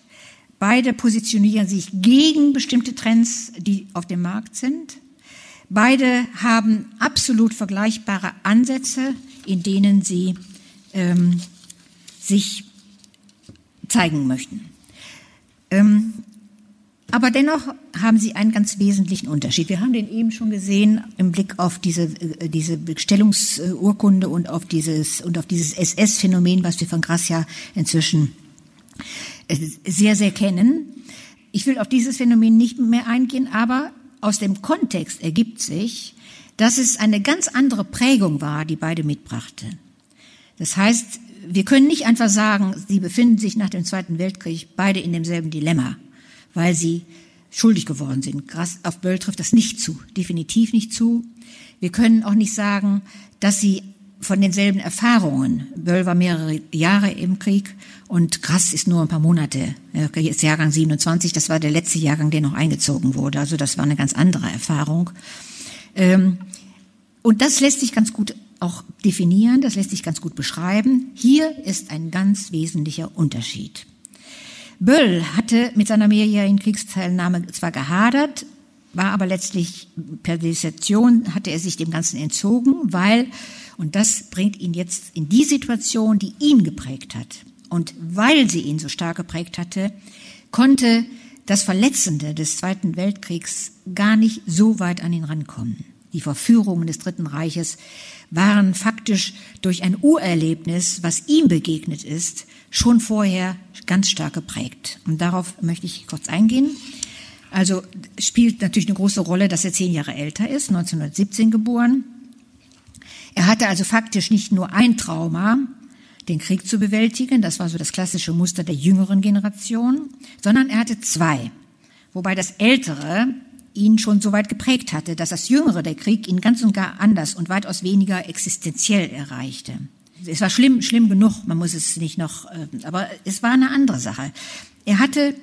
Beide positionieren sich gegen bestimmte Trends, die auf dem Markt sind. Beide haben absolut vergleichbare Ansätze, in denen sie ähm, sich zeigen möchten. Ähm, aber dennoch haben sie einen ganz wesentlichen Unterschied. Wir haben den eben schon gesehen im Blick auf diese, äh, diese Bestellungsurkunde und auf dieses, und auf dieses SS-Phänomen, was wir von Gracia inzwischen äh, sehr, sehr kennen. Ich will auf dieses Phänomen nicht mehr eingehen, aber aus dem Kontext ergibt sich, dass es eine ganz andere Prägung war, die beide mitbrachte. Das heißt, wir können nicht einfach sagen, sie befinden sich nach dem Zweiten Weltkrieg beide in demselben Dilemma weil sie schuldig geworden sind. Auf Böll trifft das nicht zu, definitiv nicht zu. Wir können auch nicht sagen, dass sie von denselben Erfahrungen. Böll war mehrere Jahre im Krieg und Grass ist nur ein paar Monate. Jetzt Jahrgang 27, das war der letzte Jahrgang, der noch eingezogen wurde. Also das war eine ganz andere Erfahrung. Ähm, und das lässt sich ganz gut auch definieren, das lässt sich ganz gut beschreiben. Hier ist ein ganz wesentlicher Unterschied. Böll hatte mit seiner mehrjährigen Kriegsteilnahme zwar gehadert, war aber letztlich per Desertion hatte er sich dem Ganzen entzogen, weil, und das bringt ihn jetzt in die Situation, die ihn geprägt hat. Und weil sie ihn so stark geprägt hatte, konnte das Verletzende des Zweiten Weltkriegs gar nicht so weit an ihn rankommen. Die Verführungen des Dritten Reiches waren faktisch durch ein Urerlebnis, was ihm begegnet ist, schon vorher ganz stark geprägt. Und darauf möchte ich kurz eingehen. Also spielt natürlich eine große Rolle, dass er zehn Jahre älter ist, 1917 geboren. Er hatte also faktisch nicht nur ein Trauma, den Krieg zu bewältigen, das war so das klassische Muster der jüngeren Generation, sondern er hatte zwei, wobei das ältere ihn schon so weit geprägt hatte, dass das jüngere der Krieg ihn ganz und gar anders und weitaus weniger existenziell erreichte es war schlimm, schlimm genug, man muss es nicht noch, äh, aber es war eine andere Sache. Er hatte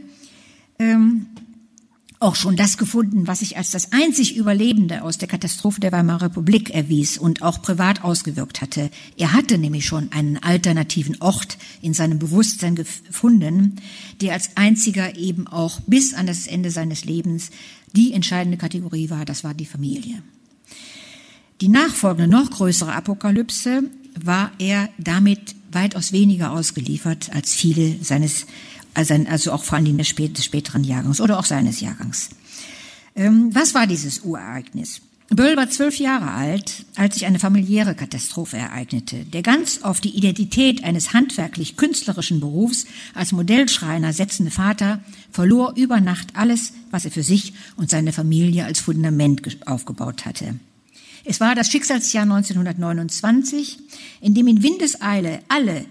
ähm, auch schon das gefunden, was sich als das einzig Überlebende aus der Katastrophe der Weimarer Republik erwies und auch privat ausgewirkt hatte. Er hatte nämlich schon einen alternativen Ort in seinem Bewusstsein gefunden, der als einziger eben auch bis an das Ende seines Lebens die entscheidende Kategorie war, das war die Familie. Die nachfolgende, noch größere Apokalypse war er damit weitaus weniger ausgeliefert als viele seines, also auch vor allem des späteren Jahrgangs oder auch seines Jahrgangs. Ähm, was war dieses Urereignis? Böll war zwölf Jahre alt, als sich eine familiäre Katastrophe ereignete. Der ganz auf die Identität eines handwerklich-künstlerischen Berufs als Modellschreiner setzende Vater verlor über Nacht alles, was er für sich und seine Familie als Fundament aufgebaut hatte. Es war das Schicksalsjahr 1929, in dem in Windeseile alle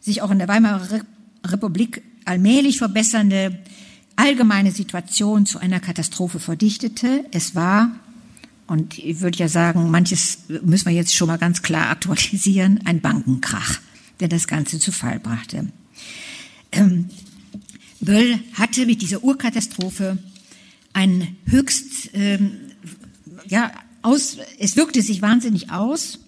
sich auch in der Weimarer Republik allmählich verbessernde allgemeine Situation zu einer Katastrophe verdichtete. Es war, und ich würde ja sagen, manches müssen wir jetzt schon mal ganz klar aktualisieren, ein Bankenkrach, der das Ganze zu Fall brachte. Ähm, Böll hatte mit dieser Urkatastrophe einen höchst, ähm, ja, aus, es wirkte sich wahnsinnig aus.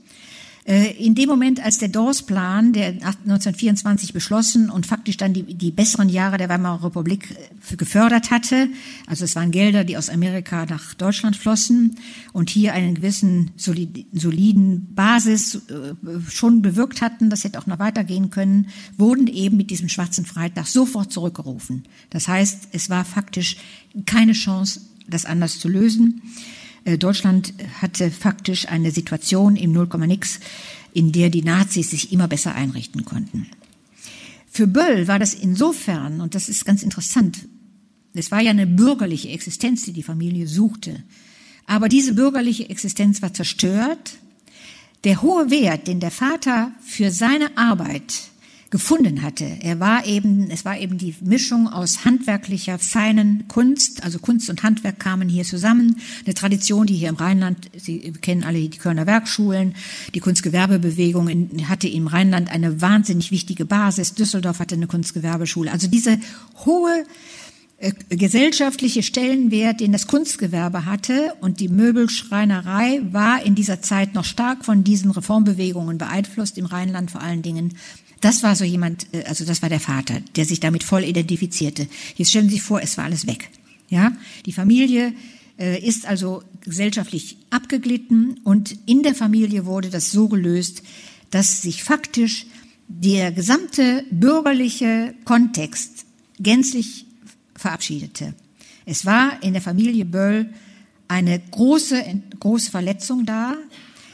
Äh, in dem Moment, als der Dawes-Plan, der 1924 beschlossen und faktisch dann die, die besseren Jahre der Weimarer Republik äh, gefördert hatte, also es waren Gelder, die aus Amerika nach Deutschland flossen und hier einen gewissen soliden Basis äh, schon bewirkt hatten, das hätte auch noch weitergehen können, wurden eben mit diesem schwarzen Freitag sofort zurückgerufen. Das heißt, es war faktisch keine Chance, das anders zu lösen. Äh, Deutschland hatte faktisch eine Situation im Nullkomma-Nix, in der die Nazis sich immer besser einrichten konnten. Für Böll war das insofern, und das ist ganz interessant, es war ja eine bürgerliche Existenz, die die Familie suchte. Aber diese bürgerliche Existenz war zerstört. Der hohe Wert, den der Vater für seine Arbeit gefunden hatte. Er war eben, es war eben die Mischung aus handwerklicher, feinen Kunst, also Kunst und Handwerk kamen hier zusammen. Eine Tradition, die hier im Rheinland, Sie kennen alle die Kölner Werkschulen, die Kunstgewerbebewegung hatte im Rheinland eine wahnsinnig wichtige Basis. Düsseldorf hatte eine Kunstgewerbeschule. Also diese hohe äh, gesellschaftliche Stellenwert, den das Kunstgewerbe hatte und die Möbelschreinerei war in dieser Zeit noch stark von diesen Reformbewegungen beeinflusst, im Rheinland vor allen Dingen. Das war so jemand, äh, also das war der Vater, der sich damit voll identifizierte. Jetzt stellen Sie sich vor, es war alles weg. Ja, die Familie äh, ist also gesellschaftlich abgeglitten und in der Familie wurde das so gelöst, dass sich faktisch der gesamte bürgerliche Kontext gänzlich verabschiedete. Es war in der Familie Böll eine große, große Verletzung da,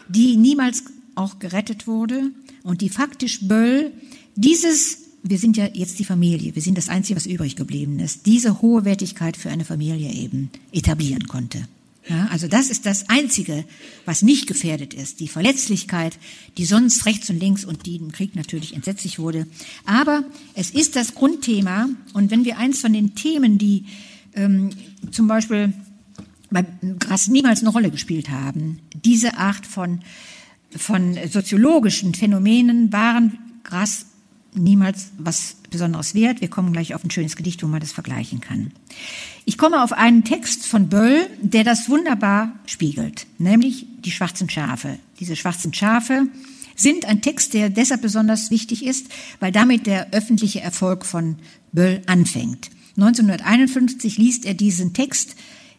die niemals auch gerettet wurde und die faktisch Böll dieses, wir sind ja jetzt die Familie, wir sind das Einzige, was übrig geblieben ist, diese hohe Wertigkeit für eine Familie eben etablieren konnte. Ja, also das ist das Einzige, was nicht gefährdet ist. Die Verletzlichkeit, die sonst rechts und links und die im Krieg natürlich entsetzlich wurde. Aber es ist das Grundthema. Und wenn wir eins von den Themen, die ähm, zum Beispiel bei Grass niemals eine Rolle gespielt haben, diese Art von von soziologischen Phänomenen waren Gras niemals was Besonderes wert. Wir kommen gleich auf ein schönes Gedicht, wo man das vergleichen kann. Ich komme auf einen Text von Böll, der das wunderbar spiegelt, nämlich die schwarzen Schafe. Diese schwarzen Schafe sind ein Text, der deshalb besonders wichtig ist, weil damit der öffentliche Erfolg von Böll anfängt. 1951 liest er diesen Text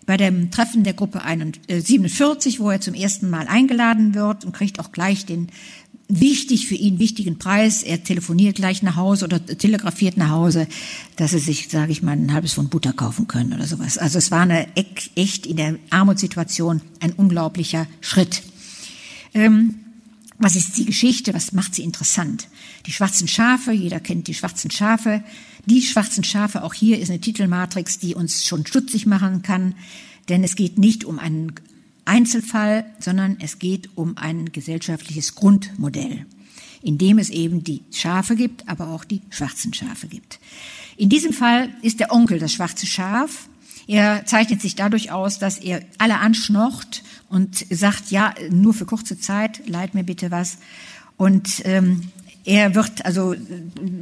bei dem Treffen der Gruppe 47, äh, wo er zum ersten Mal eingeladen wird und kriegt auch gleich den wichtig für ihn wichtigen Preis. Er telefoniert gleich nach Hause oder telegrafiert nach Hause, dass sie sich, sage ich mal, ein halbes Pfund Butter kaufen können oder sowas. Also es war eine echt in der Armutssituation ein unglaublicher Schritt. Ähm, was ist die Geschichte? Was macht sie interessant? Die schwarzen Schafe, jeder kennt die schwarzen Schafe. Die schwarzen Schafe, auch hier ist eine Titelmatrix, die uns schon stutzig machen kann, denn es geht nicht um einen Einzelfall, sondern es geht um ein gesellschaftliches Grundmodell, in dem es eben die Schafe gibt, aber auch die schwarzen Schafe gibt. In diesem Fall ist der Onkel das schwarze Schaf. Er zeichnet sich dadurch aus, dass er alle anschnocht und sagt, ja, nur für kurze Zeit, leid mir bitte was. Und ähm, er wird, also,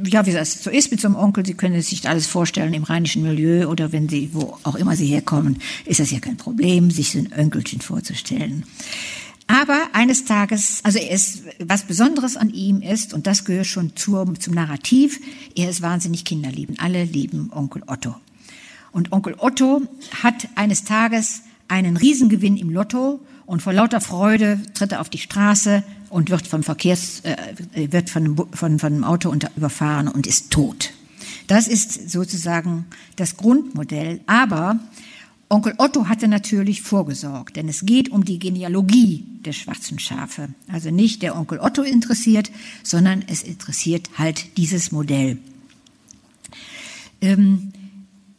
ja, wie das so ist mit so einem Onkel, Sie können sich alles vorstellen im rheinischen Milieu oder wenn Sie, wo auch immer Sie herkommen, ist das ja kein Problem, sich so ein Onkelchen vorzustellen. Aber eines Tages, also er ist, was Besonderes an ihm ist, und das gehört schon zur, zum Narrativ, er ist wahnsinnig kinderlieben. Alle lieben Onkel Otto. Und Onkel Otto hat eines Tages einen Riesengewinn im Lotto und vor lauter Freude tritt er auf die Straße und wird vom Verkehrs, äh, wird von, von, von einem Auto unter, überfahren und ist tot. Das ist sozusagen das Grundmodell. Aber Onkel Otto hatte natürlich vorgesorgt, denn es geht um die Genealogie der schwarzen Schafe. Also nicht der Onkel Otto interessiert, sondern es interessiert halt dieses Modell. Ähm,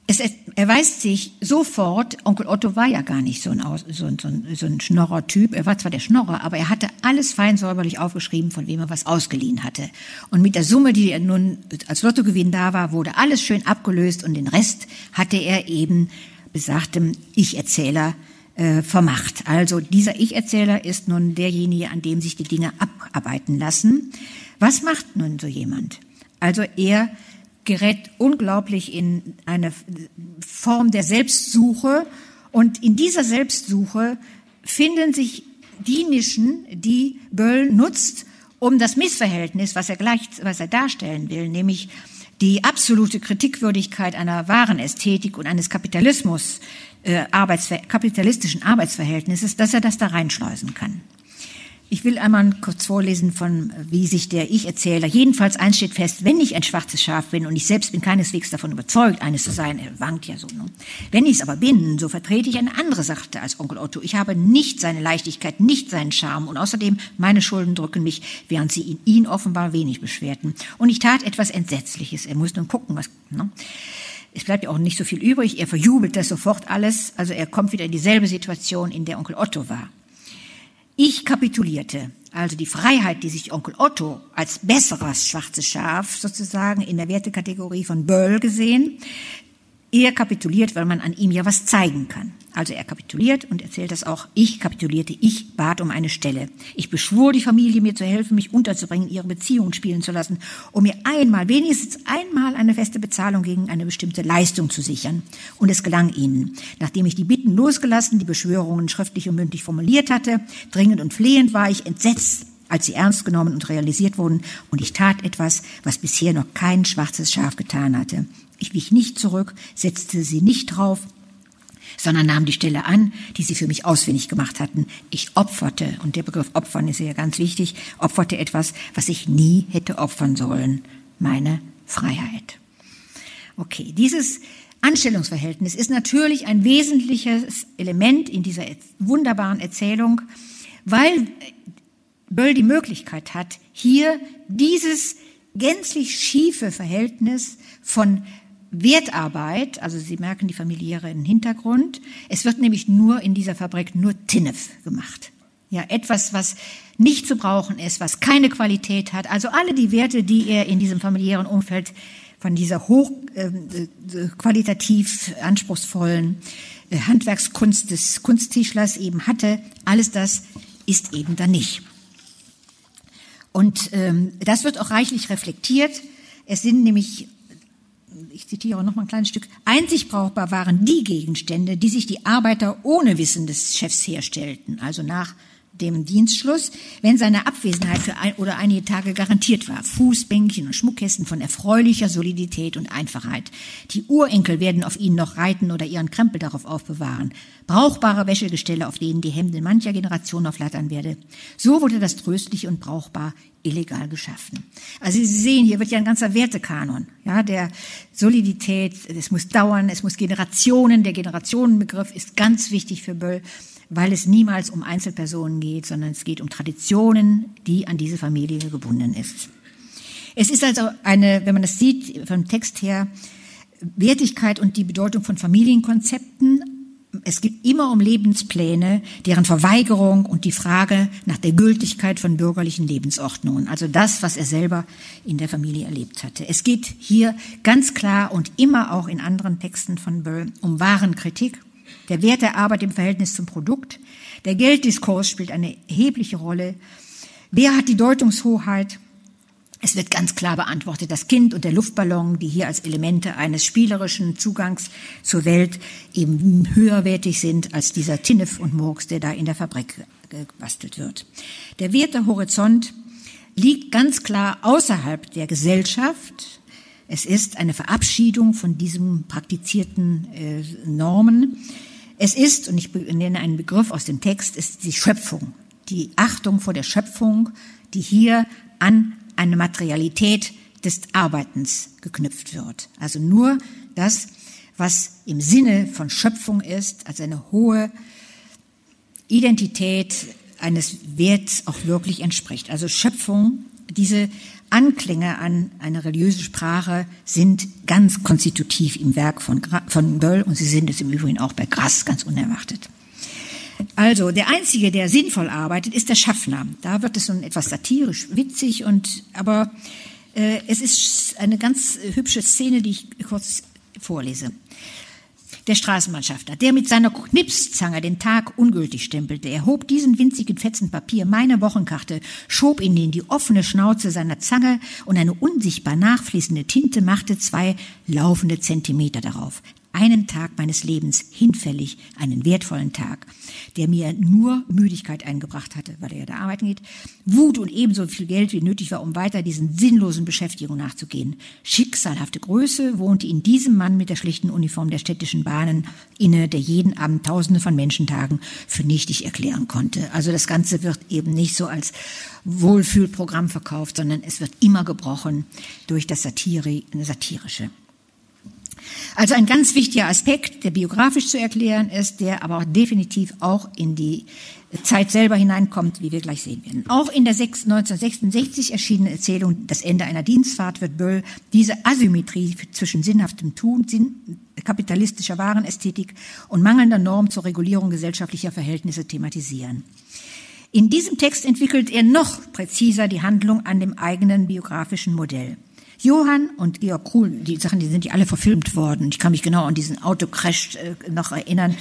es erweist sich sofort, Onkel Otto war ja gar nicht so ein, so so so ein Schnorrer-Typ. Er war zwar der Schnorrer, aber er hatte alles fein säuberlich aufgeschrieben, von wem er was ausgeliehen hatte. Und mit der Summe, die er nun als Lottogewinn da war, wurde alles schön abgelöst und den Rest hatte er eben besagtem Ich-Erzähler äh, vermacht. Also dieser Ich-Erzähler ist nun derjenige, an dem sich die Dinge abarbeiten lassen. Was macht nun so jemand? Also er gerät unglaublich in eine Form der Selbstsuche. Und in dieser Selbstsuche finden sich die Nischen, die Böll nutzt, um das Missverhältnis, was er gleich, was er darstellen will, nämlich die absolute Kritikwürdigkeit einer wahren Ästhetik und eines Kapitalismus, äh, Arbeitsver kapitalistischen Arbeitsverhältnisses, dass er das da reinschleusen kann. Ich will einmal kurz vorlesen von, wie sich der Ich-Erzähler, jedenfalls eins steht fest, wenn ich ein schwarzes Schaf bin und ich selbst bin keineswegs davon überzeugt, eines zu sein, er wankt ja so, ne? wenn ich es aber bin, so vertrete ich eine andere Sache als Onkel Otto. Ich habe nicht seine Leichtigkeit, nicht seinen Charme und außerdem meine Schulden drücken mich, während sie in ihn offenbar wenig beschwerten. Und ich tat etwas Entsetzliches. Er muss nun gucken, was, ne? Es bleibt ja auch nicht so viel übrig. Er verjubelt das sofort alles. Also er kommt wieder in dieselbe Situation, in der Onkel Otto war. Ich kapitulierte. Also die Freiheit, die sich Onkel Otto als besseres schwarzes Schaf sozusagen in der Wertekategorie von Böll gesehen, er kapituliert, weil man an ihm ja was zeigen kann. Also er kapituliert und erzählt das auch. Ich kapitulierte, ich bat um eine Stelle. Ich beschwor die Familie, mir zu helfen, mich unterzubringen, ihre Beziehungen spielen zu lassen, um mir einmal, wenigstens einmal eine feste Bezahlung gegen eine bestimmte Leistung zu sichern. Und es gelang ihnen. Nachdem ich die Bitten losgelassen, die Beschwörungen schriftlich und mündlich formuliert hatte, dringend und flehend war ich entsetzt, als sie ernst genommen und realisiert wurden, und ich tat etwas, was bisher noch kein schwarzes Schaf getan hatte. Ich wich nicht zurück, setzte sie nicht drauf, sondern nahm die Stelle an, die sie für mich ausfindig gemacht hatten. Ich opferte, und der Begriff opfern ist ja ganz wichtig, opferte etwas, was ich nie hätte opfern sollen, meine Freiheit. Okay, dieses Anstellungsverhältnis ist natürlich ein wesentliches Element in dieser wunderbaren Erzählung, weil Böll die Möglichkeit hat, hier dieses gänzlich schiefe Verhältnis von Wertarbeit, also Sie merken die familiären Hintergrund. Es wird nämlich nur in dieser Fabrik nur Tinnef gemacht. Ja, etwas, was nicht zu brauchen ist, was keine Qualität hat. Also alle die Werte, die er in diesem familiären Umfeld von dieser hoch äh, qualitativ anspruchsvollen äh, Handwerkskunst des Kunsttischlers eben hatte, alles das ist eben da nicht. Und ähm, das wird auch reichlich reflektiert. Es sind nämlich ich zitiere noch mal ein kleines Stück, einzig brauchbar waren die Gegenstände, die sich die Arbeiter ohne Wissen des Chefs herstellten, also nach dem Dienstschluss, wenn seine Abwesenheit für ein oder einige Tage garantiert war. Fußbänkchen und Schmuckkästen von erfreulicher Solidität und Einfachheit. Die Urenkel werden auf ihnen noch reiten oder ihren Krempel darauf aufbewahren. Brauchbare Wäschegestelle, auf denen die Hemden mancher Generation auflattern werde. So wurde das tröstlich und brauchbar illegal geschaffen. Also Sie sehen, hier wird ja ein ganzer Wertekanon, ja, der Solidität, es muss dauern, es muss Generationen, der Generationenbegriff ist ganz wichtig für Böll, weil es niemals um Einzelpersonen geht, sondern es geht um Traditionen, die an diese Familie gebunden ist. Es ist also eine, wenn man das sieht vom Text her, Wertigkeit und die Bedeutung von Familienkonzepten es geht immer um Lebenspläne, deren Verweigerung und die Frage nach der Gültigkeit von bürgerlichen Lebensordnungen, also das, was er selber in der Familie erlebt hatte. Es geht hier ganz klar und immer auch in anderen Texten von Böll um Warenkritik, der Wert der Arbeit im Verhältnis zum Produkt, der Gelddiskurs spielt eine erhebliche Rolle. Wer hat die Deutungshoheit? Es wird ganz klar beantwortet, das Kind und der Luftballon, die hier als Elemente eines spielerischen Zugangs zur Welt eben höherwertig sind als dieser Tinnef und Murks, der da in der Fabrik gebastelt wird. Der Werte Horizont liegt ganz klar außerhalb der Gesellschaft. Es ist eine Verabschiedung von diesen praktizierten äh, Normen. Es ist, und ich nenne einen Begriff aus dem Text, ist die Schöpfung, die Achtung vor der Schöpfung, die hier an eine Materialität des Arbeitens geknüpft wird. Also nur das, was im Sinne von Schöpfung ist, also eine hohe Identität eines Werts auch wirklich entspricht. Also Schöpfung, diese Anklänge an eine religiöse Sprache sind ganz konstitutiv im Werk von, von Böll und sie sind es im Übrigen auch bei Grass ganz unerwartet. Also, der Einzige, der sinnvoll arbeitet, ist der Schaffner. Da wird es nun etwas satirisch, witzig und, aber äh, es ist eine ganz hübsche Szene, die ich kurz vorlese. Der Straßenmannschaftler, der mit seiner Knipszange den Tag ungültig stempelte, erhob diesen winzigen Fetzen Papier, meine Wochenkarte, schob ihn in die offene Schnauze seiner Zange und eine unsichtbar nachfließende Tinte machte zwei laufende Zentimeter darauf. Einen Tag meines Lebens hinfällig, einen wertvollen Tag, der mir nur Müdigkeit eingebracht hatte, weil er ja da arbeiten geht, Wut und ebenso viel Geld wie nötig war, um weiter diesen sinnlosen Beschäftigungen nachzugehen. Schicksalhafte Größe wohnte in diesem Mann mit der schlichten Uniform der städtischen Bahnen inne, der jeden Abend Tausende von Menschentagen für nichtig erklären konnte. Also das Ganze wird eben nicht so als Wohlfühlprogramm verkauft, sondern es wird immer gebrochen durch das Satire, Satirische. Also ein ganz wichtiger Aspekt, der biografisch zu erklären ist, der aber auch definitiv auch in die Zeit selber hineinkommt, wie wir gleich sehen werden. Auch in der 1966 erschienenen Erzählung Das Ende einer Dienstfahrt wird Böll diese Asymmetrie zwischen sinnhaftem Tun, Sinn, kapitalistischer Warenästhetik und mangelnder Norm zur Regulierung gesellschaftlicher Verhältnisse thematisieren. In diesem Text entwickelt er noch präziser die Handlung an dem eigenen biografischen Modell. Johann und Georg Kruhl, die Sachen, die sind ja alle verfilmt worden. Ich kann mich genau an diesen Autocrash äh, noch erinnern,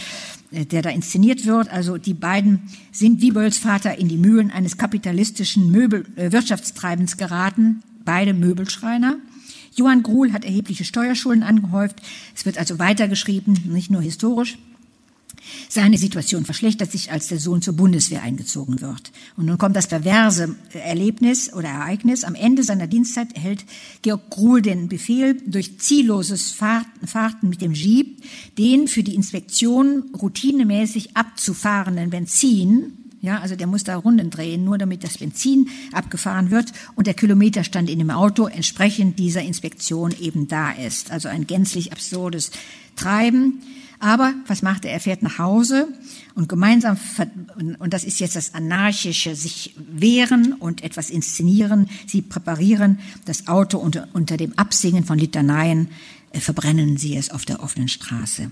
äh, der da inszeniert wird. Also die beiden sind wie Bölls Vater in die Mühlen eines kapitalistischen Möbel äh, Wirtschaftstreibens geraten, beide Möbelschreiner. Johann Gruhl hat erhebliche Steuerschulden angehäuft. Es wird also weitergeschrieben, nicht nur historisch. Seine Situation verschlechtert sich, als der Sohn zur Bundeswehr eingezogen wird. Und nun kommt das perverse Erlebnis oder Ereignis. Am Ende seiner Dienstzeit erhält Georg Gruhl den Befehl, durch zielloses Fahrten mit dem Jeep den für die Inspektion routinemäßig abzufahrenden Benzin ja, also der muss da Runden drehen, nur damit das Benzin abgefahren wird und der Kilometerstand in dem Auto entsprechend dieser Inspektion eben da ist. Also ein gänzlich absurdes Treiben. Aber was macht er? Er fährt nach Hause und gemeinsam, und das ist jetzt das anarchische, sich wehren und etwas inszenieren. Sie präparieren das Auto unter, unter dem Absingen von Litaneien, äh, verbrennen sie es auf der offenen Straße.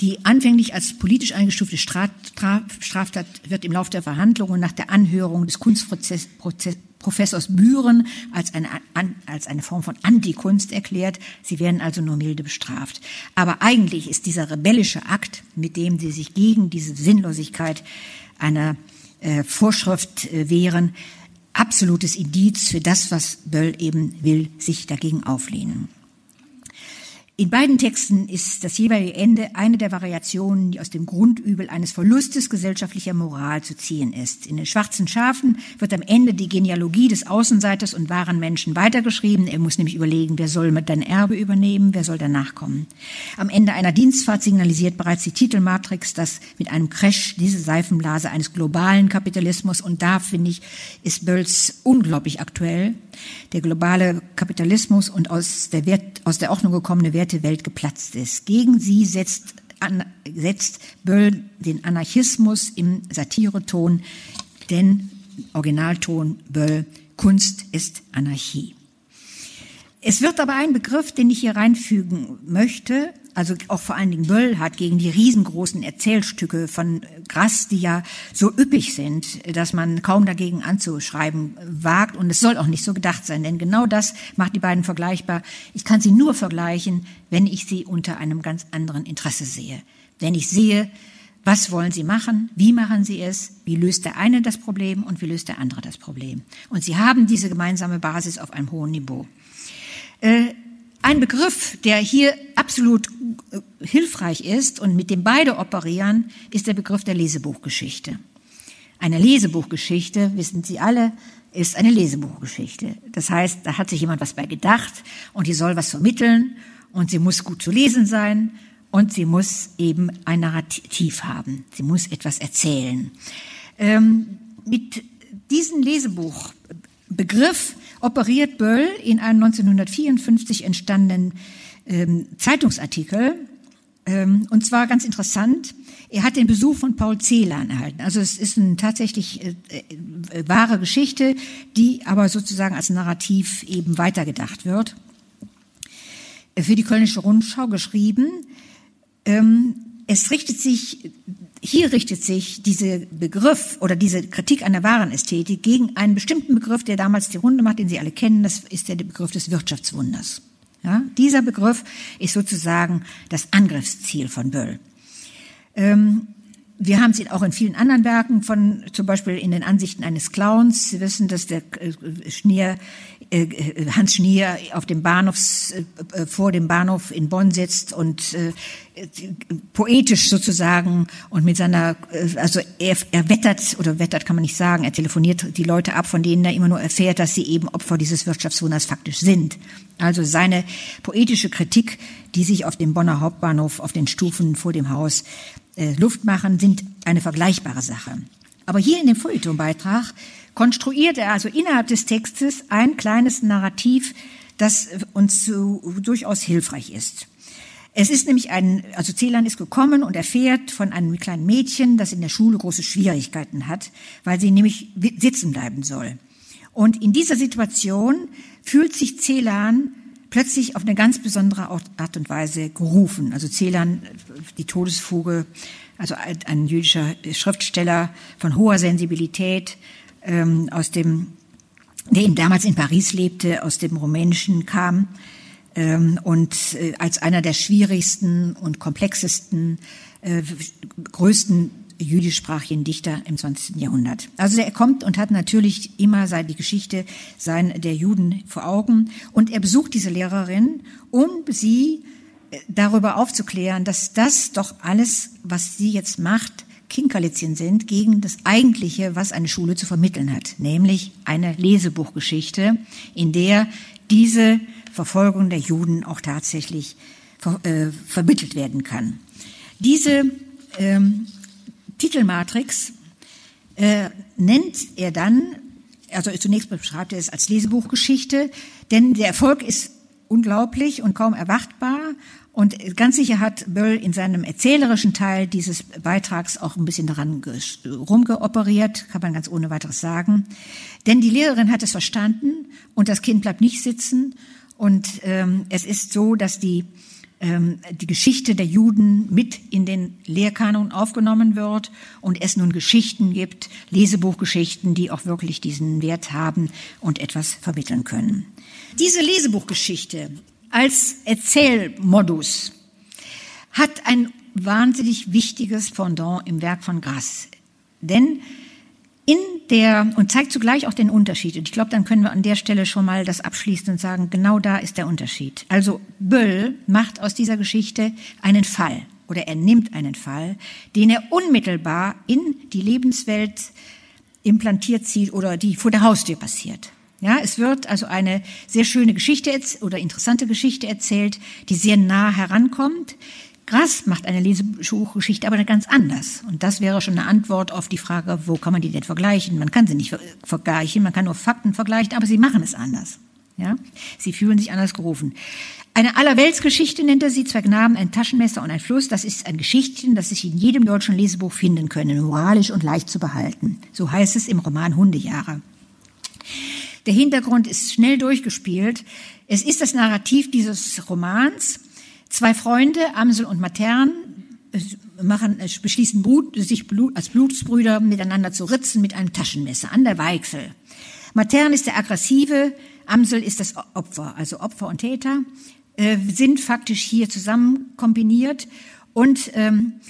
Die anfänglich als politisch eingestufte Straftat wird im Laufe der Verhandlungen nach der Anhörung des Kunstprofessors Büren als eine, als eine Form von Antikunst erklärt. Sie werden also nur milde bestraft. Aber eigentlich ist dieser rebellische Akt, mit dem sie sich gegen diese Sinnlosigkeit einer äh, Vorschrift äh, wehren, absolutes Indiz für das, was Böll eben will, sich dagegen auflehnen. In beiden Texten ist das jeweilige Ende eine der Variationen, die aus dem Grundübel eines Verlustes gesellschaftlicher Moral zu ziehen ist. In den schwarzen Schafen wird am Ende die Genealogie des Außenseiters und wahren Menschen weitergeschrieben. Er muss nämlich überlegen, wer soll mit dein Erbe übernehmen, wer soll danach kommen. Am Ende einer Dienstfahrt signalisiert bereits die Titelmatrix, dass mit einem Crash diese Seifenblase eines globalen Kapitalismus und da finde ich, ist Bölls unglaublich aktuell. Der globale Kapitalismus und aus der, Wert, aus der Ordnung gekommene Wert komplette Welt geplatzt ist. Gegen sie setzt, an, setzt Böll den Anarchismus im Satireton, den Originalton Böll, Kunst ist Anarchie. Es wird aber ein Begriff, den ich hier reinfügen möchte, also auch vor allen Dingen Böll hat gegen die riesengroßen Erzählstücke von Grass, die ja so üppig sind, dass man kaum dagegen anzuschreiben wagt. Und es soll auch nicht so gedacht sein, denn genau das macht die beiden vergleichbar. Ich kann sie nur vergleichen, wenn ich sie unter einem ganz anderen Interesse sehe. Wenn ich sehe, was wollen Sie machen? Wie machen Sie es? Wie löst der eine das Problem und wie löst der andere das Problem? Und Sie haben diese gemeinsame Basis auf einem hohen Niveau. Äh, ein Begriff, der hier absolut äh, hilfreich ist und mit dem beide operieren, ist der Begriff der Lesebuchgeschichte. Eine Lesebuchgeschichte, wissen Sie alle, ist eine Lesebuchgeschichte. Das heißt, da hat sich jemand was bei gedacht und die soll was vermitteln und sie muss gut zu lesen sein und sie muss eben ein Narrativ haben. Sie muss etwas erzählen. Ähm, mit diesem Lesebuchbegriff operiert Böll in einem 1954 entstandenen ähm, Zeitungsartikel. Ähm, und zwar ganz interessant. Er hat den Besuch von Paul Celan erhalten. Also es ist eine tatsächlich äh, äh, wahre Geschichte, die aber sozusagen als Narrativ eben weitergedacht wird. Für die Kölnische Rundschau geschrieben. Ähm, es richtet sich hier richtet sich dieser Begriff oder diese Kritik an der Warenästhetik gegen einen bestimmten Begriff, der damals die Runde macht, den Sie alle kennen, das ist der Begriff des Wirtschaftswunders. Ja, dieser Begriff ist sozusagen das Angriffsziel von Böll. Ähm, wir haben sie auch in vielen anderen Werken von, zum Beispiel in den Ansichten eines Clowns. Sie wissen, dass der äh, Schnier, äh, Hans Schnier auf dem Bahnhofs, äh, vor dem Bahnhof in Bonn sitzt und poetisch sozusagen und mit seiner, also er, er wettert, oder wettert kann man nicht sagen, er telefoniert die Leute ab, von denen er immer nur erfährt, dass sie eben Opfer dieses Wirtschaftswunders faktisch sind. Also seine poetische Kritik, die sich auf dem Bonner Hauptbahnhof, auf den Stufen vor dem Haus äh, Luft machen, sind eine vergleichbare Sache. Aber hier in dem Feuilleton-Beitrag konstruiert er also innerhalb des Textes ein kleines Narrativ, das uns so durchaus hilfreich ist. Es ist nämlich ein, also Celan ist gekommen und erfährt von einem kleinen Mädchen, das in der Schule große Schwierigkeiten hat, weil sie nämlich sitzen bleiben soll. Und in dieser Situation fühlt sich Celan plötzlich auf eine ganz besondere Art und Weise gerufen. Also Celan, die Todesfuge, also ein jüdischer Schriftsteller von hoher Sensibilität, ähm, aus dem, der damals in Paris lebte, aus dem Rumänischen kam ähm, und äh, als einer der schwierigsten und komplexesten, äh, größten jüdischsprachigen Dichter im 20. Jahrhundert. Also er kommt und hat natürlich immer seine, die Geschichte sein, der Juden vor Augen und er besucht diese Lehrerin, um sie äh, darüber aufzuklären, dass das doch alles, was sie jetzt macht, Kinkerlitzchen sind gegen das Eigentliche, was eine Schule zu vermitteln hat, nämlich eine Lesebuchgeschichte, in der diese Verfolgung der Juden auch tatsächlich ver, äh, vermittelt werden kann. Diese ähm, Titelmatrix äh, nennt er dann, also zunächst beschreibt er es als Lesebuchgeschichte, denn der Erfolg ist unglaublich und kaum erwartbar. Und ganz sicher hat Böll in seinem erzählerischen Teil dieses Beitrags auch ein bisschen daran rumgeoperiert, kann man ganz ohne weiteres sagen. Denn die Lehrerin hat es verstanden und das Kind bleibt nicht sitzen. Und ähm, es ist so, dass die ähm, die Geschichte der Juden mit in den Lehrkanon aufgenommen wird und es nun Geschichten gibt, Lesebuchgeschichten, die auch wirklich diesen Wert haben und etwas vermitteln können. Diese Lesebuchgeschichte als Erzählmodus hat ein wahnsinnig wichtiges Pendant im Werk von Grass. Denn in der, und zeigt zugleich auch den Unterschied. Und ich glaube, dann können wir an der Stelle schon mal das abschließen und sagen, genau da ist der Unterschied. Also Böll macht aus dieser Geschichte einen Fall oder er nimmt einen Fall, den er unmittelbar in die Lebenswelt implantiert zieht oder die vor der Haustür passiert. Ja, es wird also eine sehr schöne Geschichte oder interessante Geschichte erzählt, die sehr nah herankommt, Grass macht eine Lesebuchgeschichte aber ganz anders. Und das wäre schon eine Antwort auf die Frage, wo kann man die denn vergleichen? Man kann sie nicht vergleichen, man kann nur Fakten vergleichen, aber sie machen es anders. Ja? Sie fühlen sich anders gerufen. Eine Allerweltsgeschichte nennt er sie, zwei Knaben, ein Taschenmesser und ein Fluss. Das ist ein Geschichtchen, das sich in jedem deutschen Lesebuch finden können, moralisch und leicht zu behalten. So heißt es im Roman Hundejahre. Der Hintergrund ist schnell durchgespielt. Es ist das Narrativ dieses Romans, Zwei Freunde, Amsel und Matern, machen, beschließen Blut, sich Blut, als Blutsbrüder miteinander zu ritzen mit einem Taschenmesser an der Weichsel. Matern ist der Aggressive, Amsel ist das Opfer, also Opfer und Täter äh, sind faktisch hier zusammen kombiniert und ähm,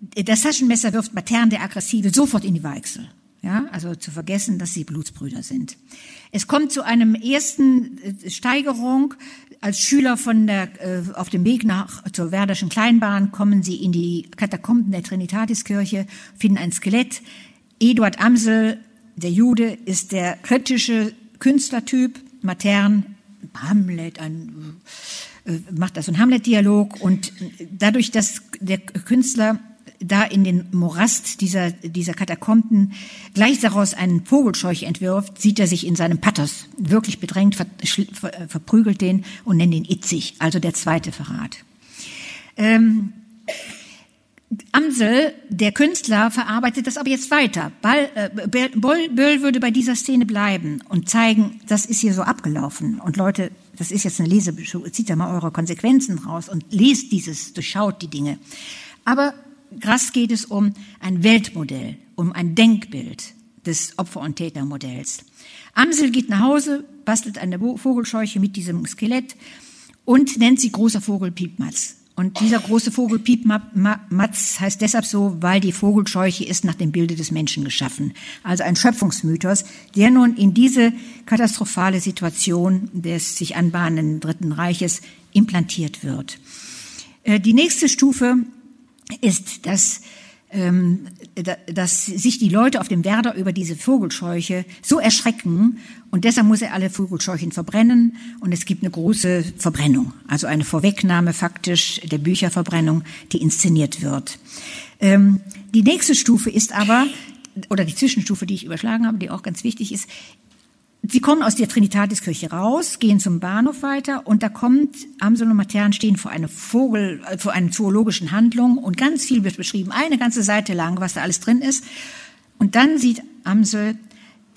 das Taschenmesser wirft Matern, der Aggressive, sofort in die Weichsel. Ja, also zu vergessen, dass sie Blutsbrüder sind. Es kommt zu einem ersten äh, Steigerung als Schüler von der, äh, auf dem Weg nach, zur Werderschen Kleinbahn kommen sie in die Katakomben der Trinitatiskirche, finden ein Skelett. Eduard Amsel, der Jude, ist der kritische Künstlertyp, Matern, Hamlet, ein, äh, macht also einen Hamlet-Dialog und dadurch, dass der Künstler da in den Morast dieser, dieser Katakomben gleich daraus einen Vogelscheuch entwirft, sieht er sich in seinem Pathos wirklich bedrängt, ver, ver, verprügelt den und nennt ihn Itzig, also der zweite Verrat. Ähm, Amsel, der Künstler, verarbeitet das aber jetzt weiter. Ball, äh, Böll, Böll würde bei dieser Szene bleiben und zeigen, das ist hier so abgelaufen. Und Leute, das ist jetzt eine Lese, zieht da mal eure Konsequenzen raus und lest dieses, durchschaut die Dinge. Aber Grass geht es um ein Weltmodell, um ein Denkbild des Opfer- und Tätermodells. Amsel geht nach Hause, bastelt eine Vogelscheuche mit diesem Skelett und nennt sie großer Vogel Piepmatz. Und dieser große Vogel Piep Matz heißt deshalb so, weil die Vogelscheuche ist nach dem Bilde des Menschen geschaffen. Also ein Schöpfungsmythos, der nun in diese katastrophale Situation des sich anbahnenden Dritten Reiches implantiert wird. Äh, die nächste Stufe ist, dass ähm, dass sich die Leute auf dem Werder über diese Vogelscheuche so erschrecken und deshalb muss er alle Vogelscheuchen verbrennen und es gibt eine große Verbrennung, also eine Vorwegnahme faktisch der Bücherverbrennung, die inszeniert wird. Ähm, die nächste Stufe ist aber, oder die Zwischenstufe, die ich überschlagen habe, die auch ganz wichtig ist, Sie kommen aus der Trinitatiskirche raus, gehen zum Bahnhof weiter und da kommt Amsel und Matern stehen vor einer Vogel, äh, vor einer zoologischen Handlung und ganz viel wird beschrieben, eine ganze Seite lang, was da alles drin ist. Und dann sieht Amsel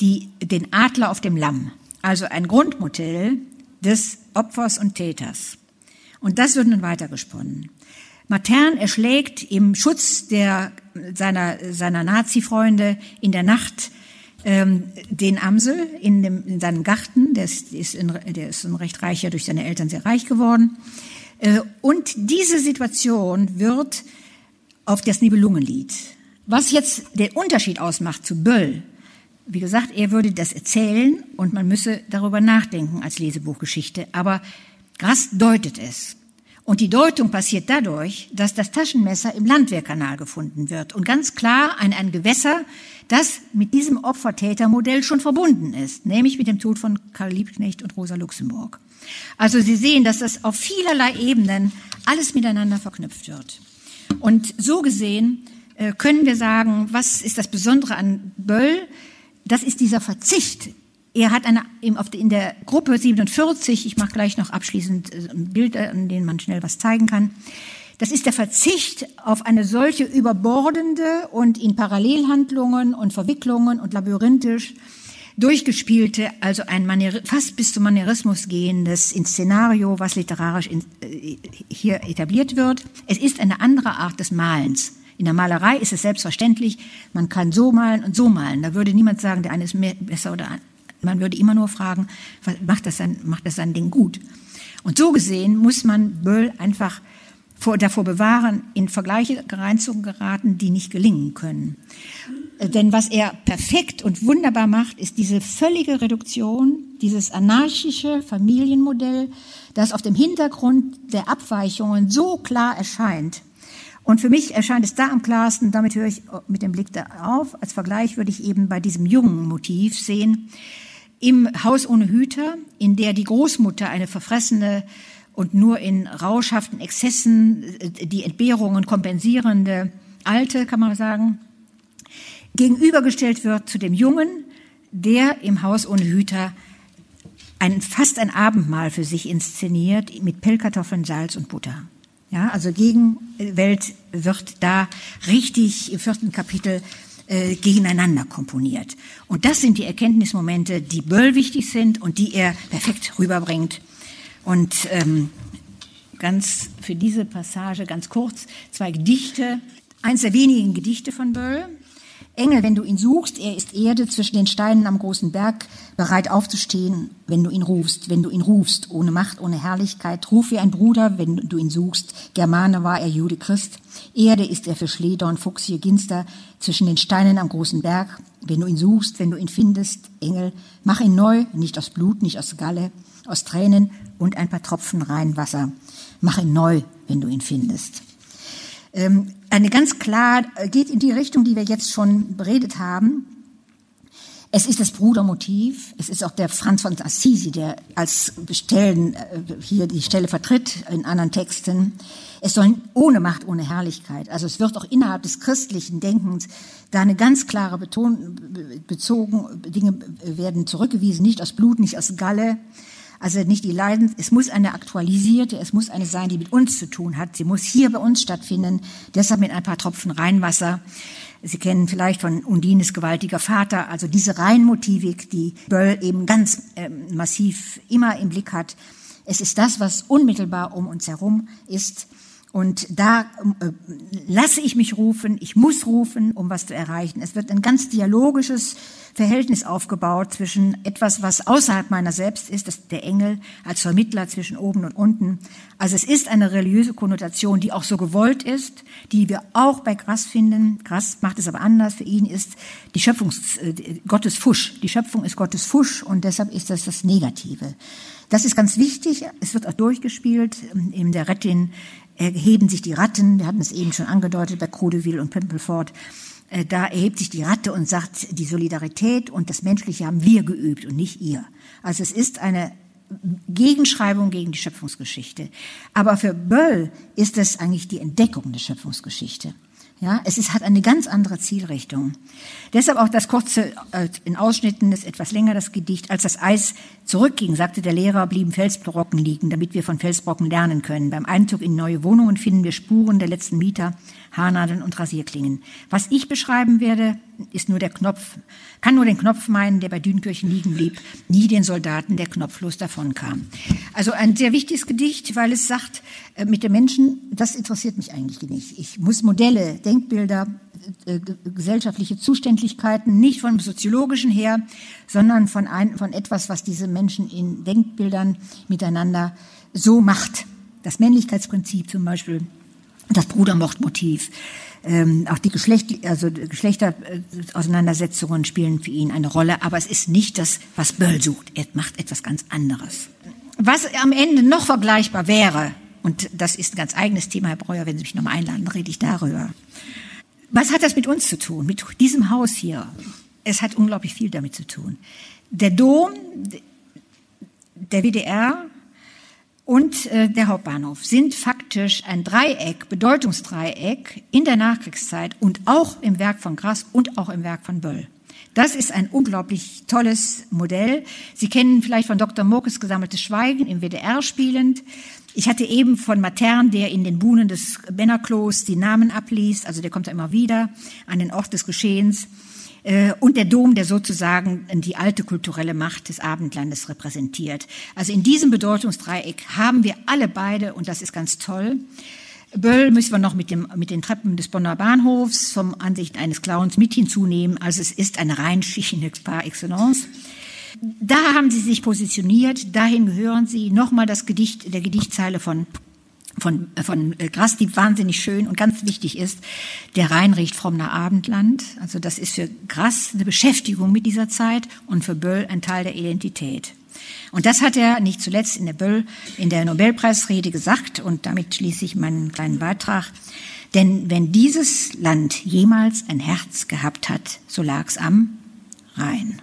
die, den Adler auf dem Lamm, also ein Grundmodell des Opfers und Täters. Und das wird nun weitergesponnen. Matern erschlägt im Schutz der, seiner, seiner Nazi-Freunde in der Nacht ähm, den Amsel in, dem, in seinem Garten, der ist, ist in, der ist ein recht reicher, durch seine Eltern sehr reich geworden. Äh, und diese Situation wird auf das Nibelungenlied. Was jetzt den Unterschied ausmacht zu Böll, wie gesagt, er würde das erzählen und man müsse darüber nachdenken als Lesebuchgeschichte, aber Grast deutet es. Und die Deutung passiert dadurch, dass das Taschenmesser im Landwehrkanal gefunden wird und ganz klar ein, ein Gewässer, das mit diesem Opfertätermodell schon verbunden ist, nämlich mit dem Tod von Karl Liebknecht und Rosa Luxemburg. Also Sie sehen, dass das auf vielerlei Ebenen alles miteinander verknüpft wird. Und so gesehen äh, können wir sagen, was ist das Besondere an Böll? Das ist dieser Verzicht er hat eine, in der Gruppe 47, ich mache gleich noch abschließend äh, ein Bild, an dem man schnell was zeigen kann. Das ist der Verzicht auf eine solche überbordende und in Parallelhandlungen und Verwicklungen und labyrinthisch durchgespielte, also ein Manier, fast bis zum Manierismus gehendes Inszenario, was literarisch in, äh, hier etabliert wird. Es ist eine andere Art des Malens. In der Malerei ist es selbstverständlich, man kann so malen und so malen. Da würde niemand sagen, der eine ist mehr, besser oder man würde immer nur fragen, macht das sein, macht das sein Ding gut? Und so gesehen muss man Böll einfach vor, davor bewahren, in Vergleiche reinzugeraten, die nicht gelingen können. Äh, denn was er perfekt und wunderbar macht, ist diese völlige Reduktion, dieses anarchische Familienmodell, das auf dem Hintergrund der Abweichungen so klar erscheint. Und für mich erscheint es da am klarsten, damit höre ich mit dem Blick da auf, als Vergleich würde ich eben bei diesem jungen Motiv sehen, im Haus ohne Hüter, in der die Großmutter eine verfressene und nur in rauschhaften Exzessen äh, die Entbehrungen kompensierende Alte, kann man sagen, gegenübergestellt wird zu dem Jungen, der im Haus ohne Hüter ein, fast ein Abendmahl für sich inszeniert mit Pellkartoffeln, Salz und Butter. Ja, also Gegenwelt wird da richtig im vierten Kapitel äh, gegeneinander komponiert. Und das sind die Erkenntnismomente, die Böll wichtig sind und die er perfekt rüberbringt. Und ähm, ganz für diese Passage ganz kurz zwei Gedichte, eins der wenigen Gedichte von Böll. Engel, wenn du ihn suchst, er ist Erde zwischen den Steinen am großen Berg, bereit aufzustehen, wenn du ihn rufst, wenn du ihn rufst, ohne Macht, ohne Herrlichkeit, ruf wie ein Bruder, wenn du ihn suchst. Germane war er Jude Christ. Erde ist er für Schledorn, Fuchsie, Ginster, zwischen den Steinen am großen Berg. Wenn du ihn suchst, wenn du ihn findest, Engel, mach ihn neu, nicht aus Blut, nicht aus Galle, aus Tränen und ein paar Tropfen rein Wasser. Mach ihn neu, wenn du ihn findest. Ähm, eine ganz klar, äh, geht in die Richtung, die wir jetzt schon beredet haben. Es ist das Brudermotiv. Es ist auch der Franz von Assisi, der als Stellen äh, hier die Stelle vertritt in anderen Texten. Es soll ohne Macht, ohne Herrlichkeit. Also es wird auch innerhalb des christlichen Denkens da eine ganz klare Beton, bezogen, Dinge werden zurückgewiesen, nicht aus Blut, nicht aus Galle, also nicht die Leiden, es muss eine aktualisierte, es muss eine sein, die mit uns zu tun hat. Sie muss hier bei uns stattfinden, deshalb mit ein paar Tropfen Rheinwasser. Sie kennen vielleicht von Undines gewaltiger Vater, also diese Rheinmotivik, die Böll eben ganz äh, massiv immer im Blick hat. Es ist das, was unmittelbar um uns herum ist. Und da äh, lasse ich mich rufen, ich muss rufen, um was zu erreichen. Es wird ein ganz dialogisches Verhältnis aufgebaut zwischen etwas, was außerhalb meiner selbst ist, das der Engel als Vermittler zwischen oben und unten. Also es ist eine religiöse Konnotation, die auch so gewollt ist, die wir auch bei Grass finden. Grass macht es aber anders. Für ihn ist die Schöpfungs, äh, Gottes Fusch. Die Schöpfung ist Gottes Fusch und deshalb ist das das Negative. Das ist ganz wichtig. Es wird auch durchgespielt. In der Rettin erheben sich die Ratten. Wir hatten es eben schon angedeutet bei Crudeville und Pimpleford. Äh, da erhebt sich die Ratte und sagt, die Solidarität und das Menschliche haben wir geübt und nicht ihr. Also es ist eine Gegenschreibung gegen die Schöpfungsgeschichte. Aber für Böll ist es eigentlich die Entdeckung der Schöpfungsgeschichte. Ja, es ist, hat eine ganz andere Zielrichtung. Deshalb auch das kurze, äh, in Ausschnitten ist etwas länger das Gedicht. Als das Eis zurückging, sagte der Lehrer, blieben Felsbrocken liegen, damit wir von Felsbrocken lernen können. Beim Einzug in neue Wohnungen finden wir Spuren der letzten Mieter, Haarnadeln und Rasierklingen. Was ich beschreiben werde, ist nur der Knopf, kann nur den Knopf meinen, der bei Dünkirchen liegen blieb, nie den Soldaten, der knopflos davonkam. Also ein sehr wichtiges Gedicht, weil es sagt, äh, mit den Menschen, das interessiert mich eigentlich nicht. Ich muss Modelle, Denkbilder, äh, gesellschaftliche Zuständigkeiten nicht vom soziologischen her, sondern von, ein, von etwas, was diese Menschen in Denkbildern miteinander so macht. Das Männlichkeitsprinzip zum Beispiel, das Brudermordmotiv, ähm, auch die Geschlecht, also Geschlechterauseinandersetzungen spielen für ihn eine Rolle, aber es ist nicht das, was Böll sucht. Er macht etwas ganz anderes. Was am Ende noch vergleichbar wäre, und das ist ein ganz eigenes Thema, Herr Breuer, wenn Sie mich nochmal einladen, rede ich darüber. Was hat das mit uns zu tun, mit diesem Haus hier? Es hat unglaublich viel damit zu tun. Der Dom, der WDR und äh, der Hauptbahnhof sind faktisch ein Dreieck, Bedeutungsdreieck in der Nachkriegszeit und auch im Werk von Grass und auch im Werk von Böll. Das ist ein unglaublich tolles Modell. Sie kennen vielleicht von Dr. Murkes gesammeltes Schweigen im WDR spielend. Ich hatte eben von Matern, der in den Buhnen des Männerklos die Namen abliest, also der kommt ja immer wieder an den Ort des Geschehens. Äh, und der Dom, der sozusagen die alte kulturelle Macht des Abendlandes repräsentiert. Also in diesem Bedeutungsdreieck haben wir alle beide, und das ist ganz toll. Böll müssen wir noch mit, dem, mit den Treppen des Bonner Bahnhofs vom Ansicht eines Clowns mit hinzunehmen. Also es ist eine Rheinschicht par excellence. Da haben sie sich positioniert, dahin gehören sie. Nochmal das Gedicht, der Gedichtzeile von von, von äh, Grass, die wahnsinnig schön und ganz wichtig ist, der Rhein riecht Frommer Abendland. Also das ist für Grass eine Beschäftigung mit dieser Zeit und für Böll ein Teil der Identität. Und das hat er nicht zuletzt in der Böll, in der Nobelpreisrede gesagt und damit schließe ich meinen kleinen Beitrag. Denn wenn dieses Land jemals ein Herz gehabt hat, so lag's am Rhein.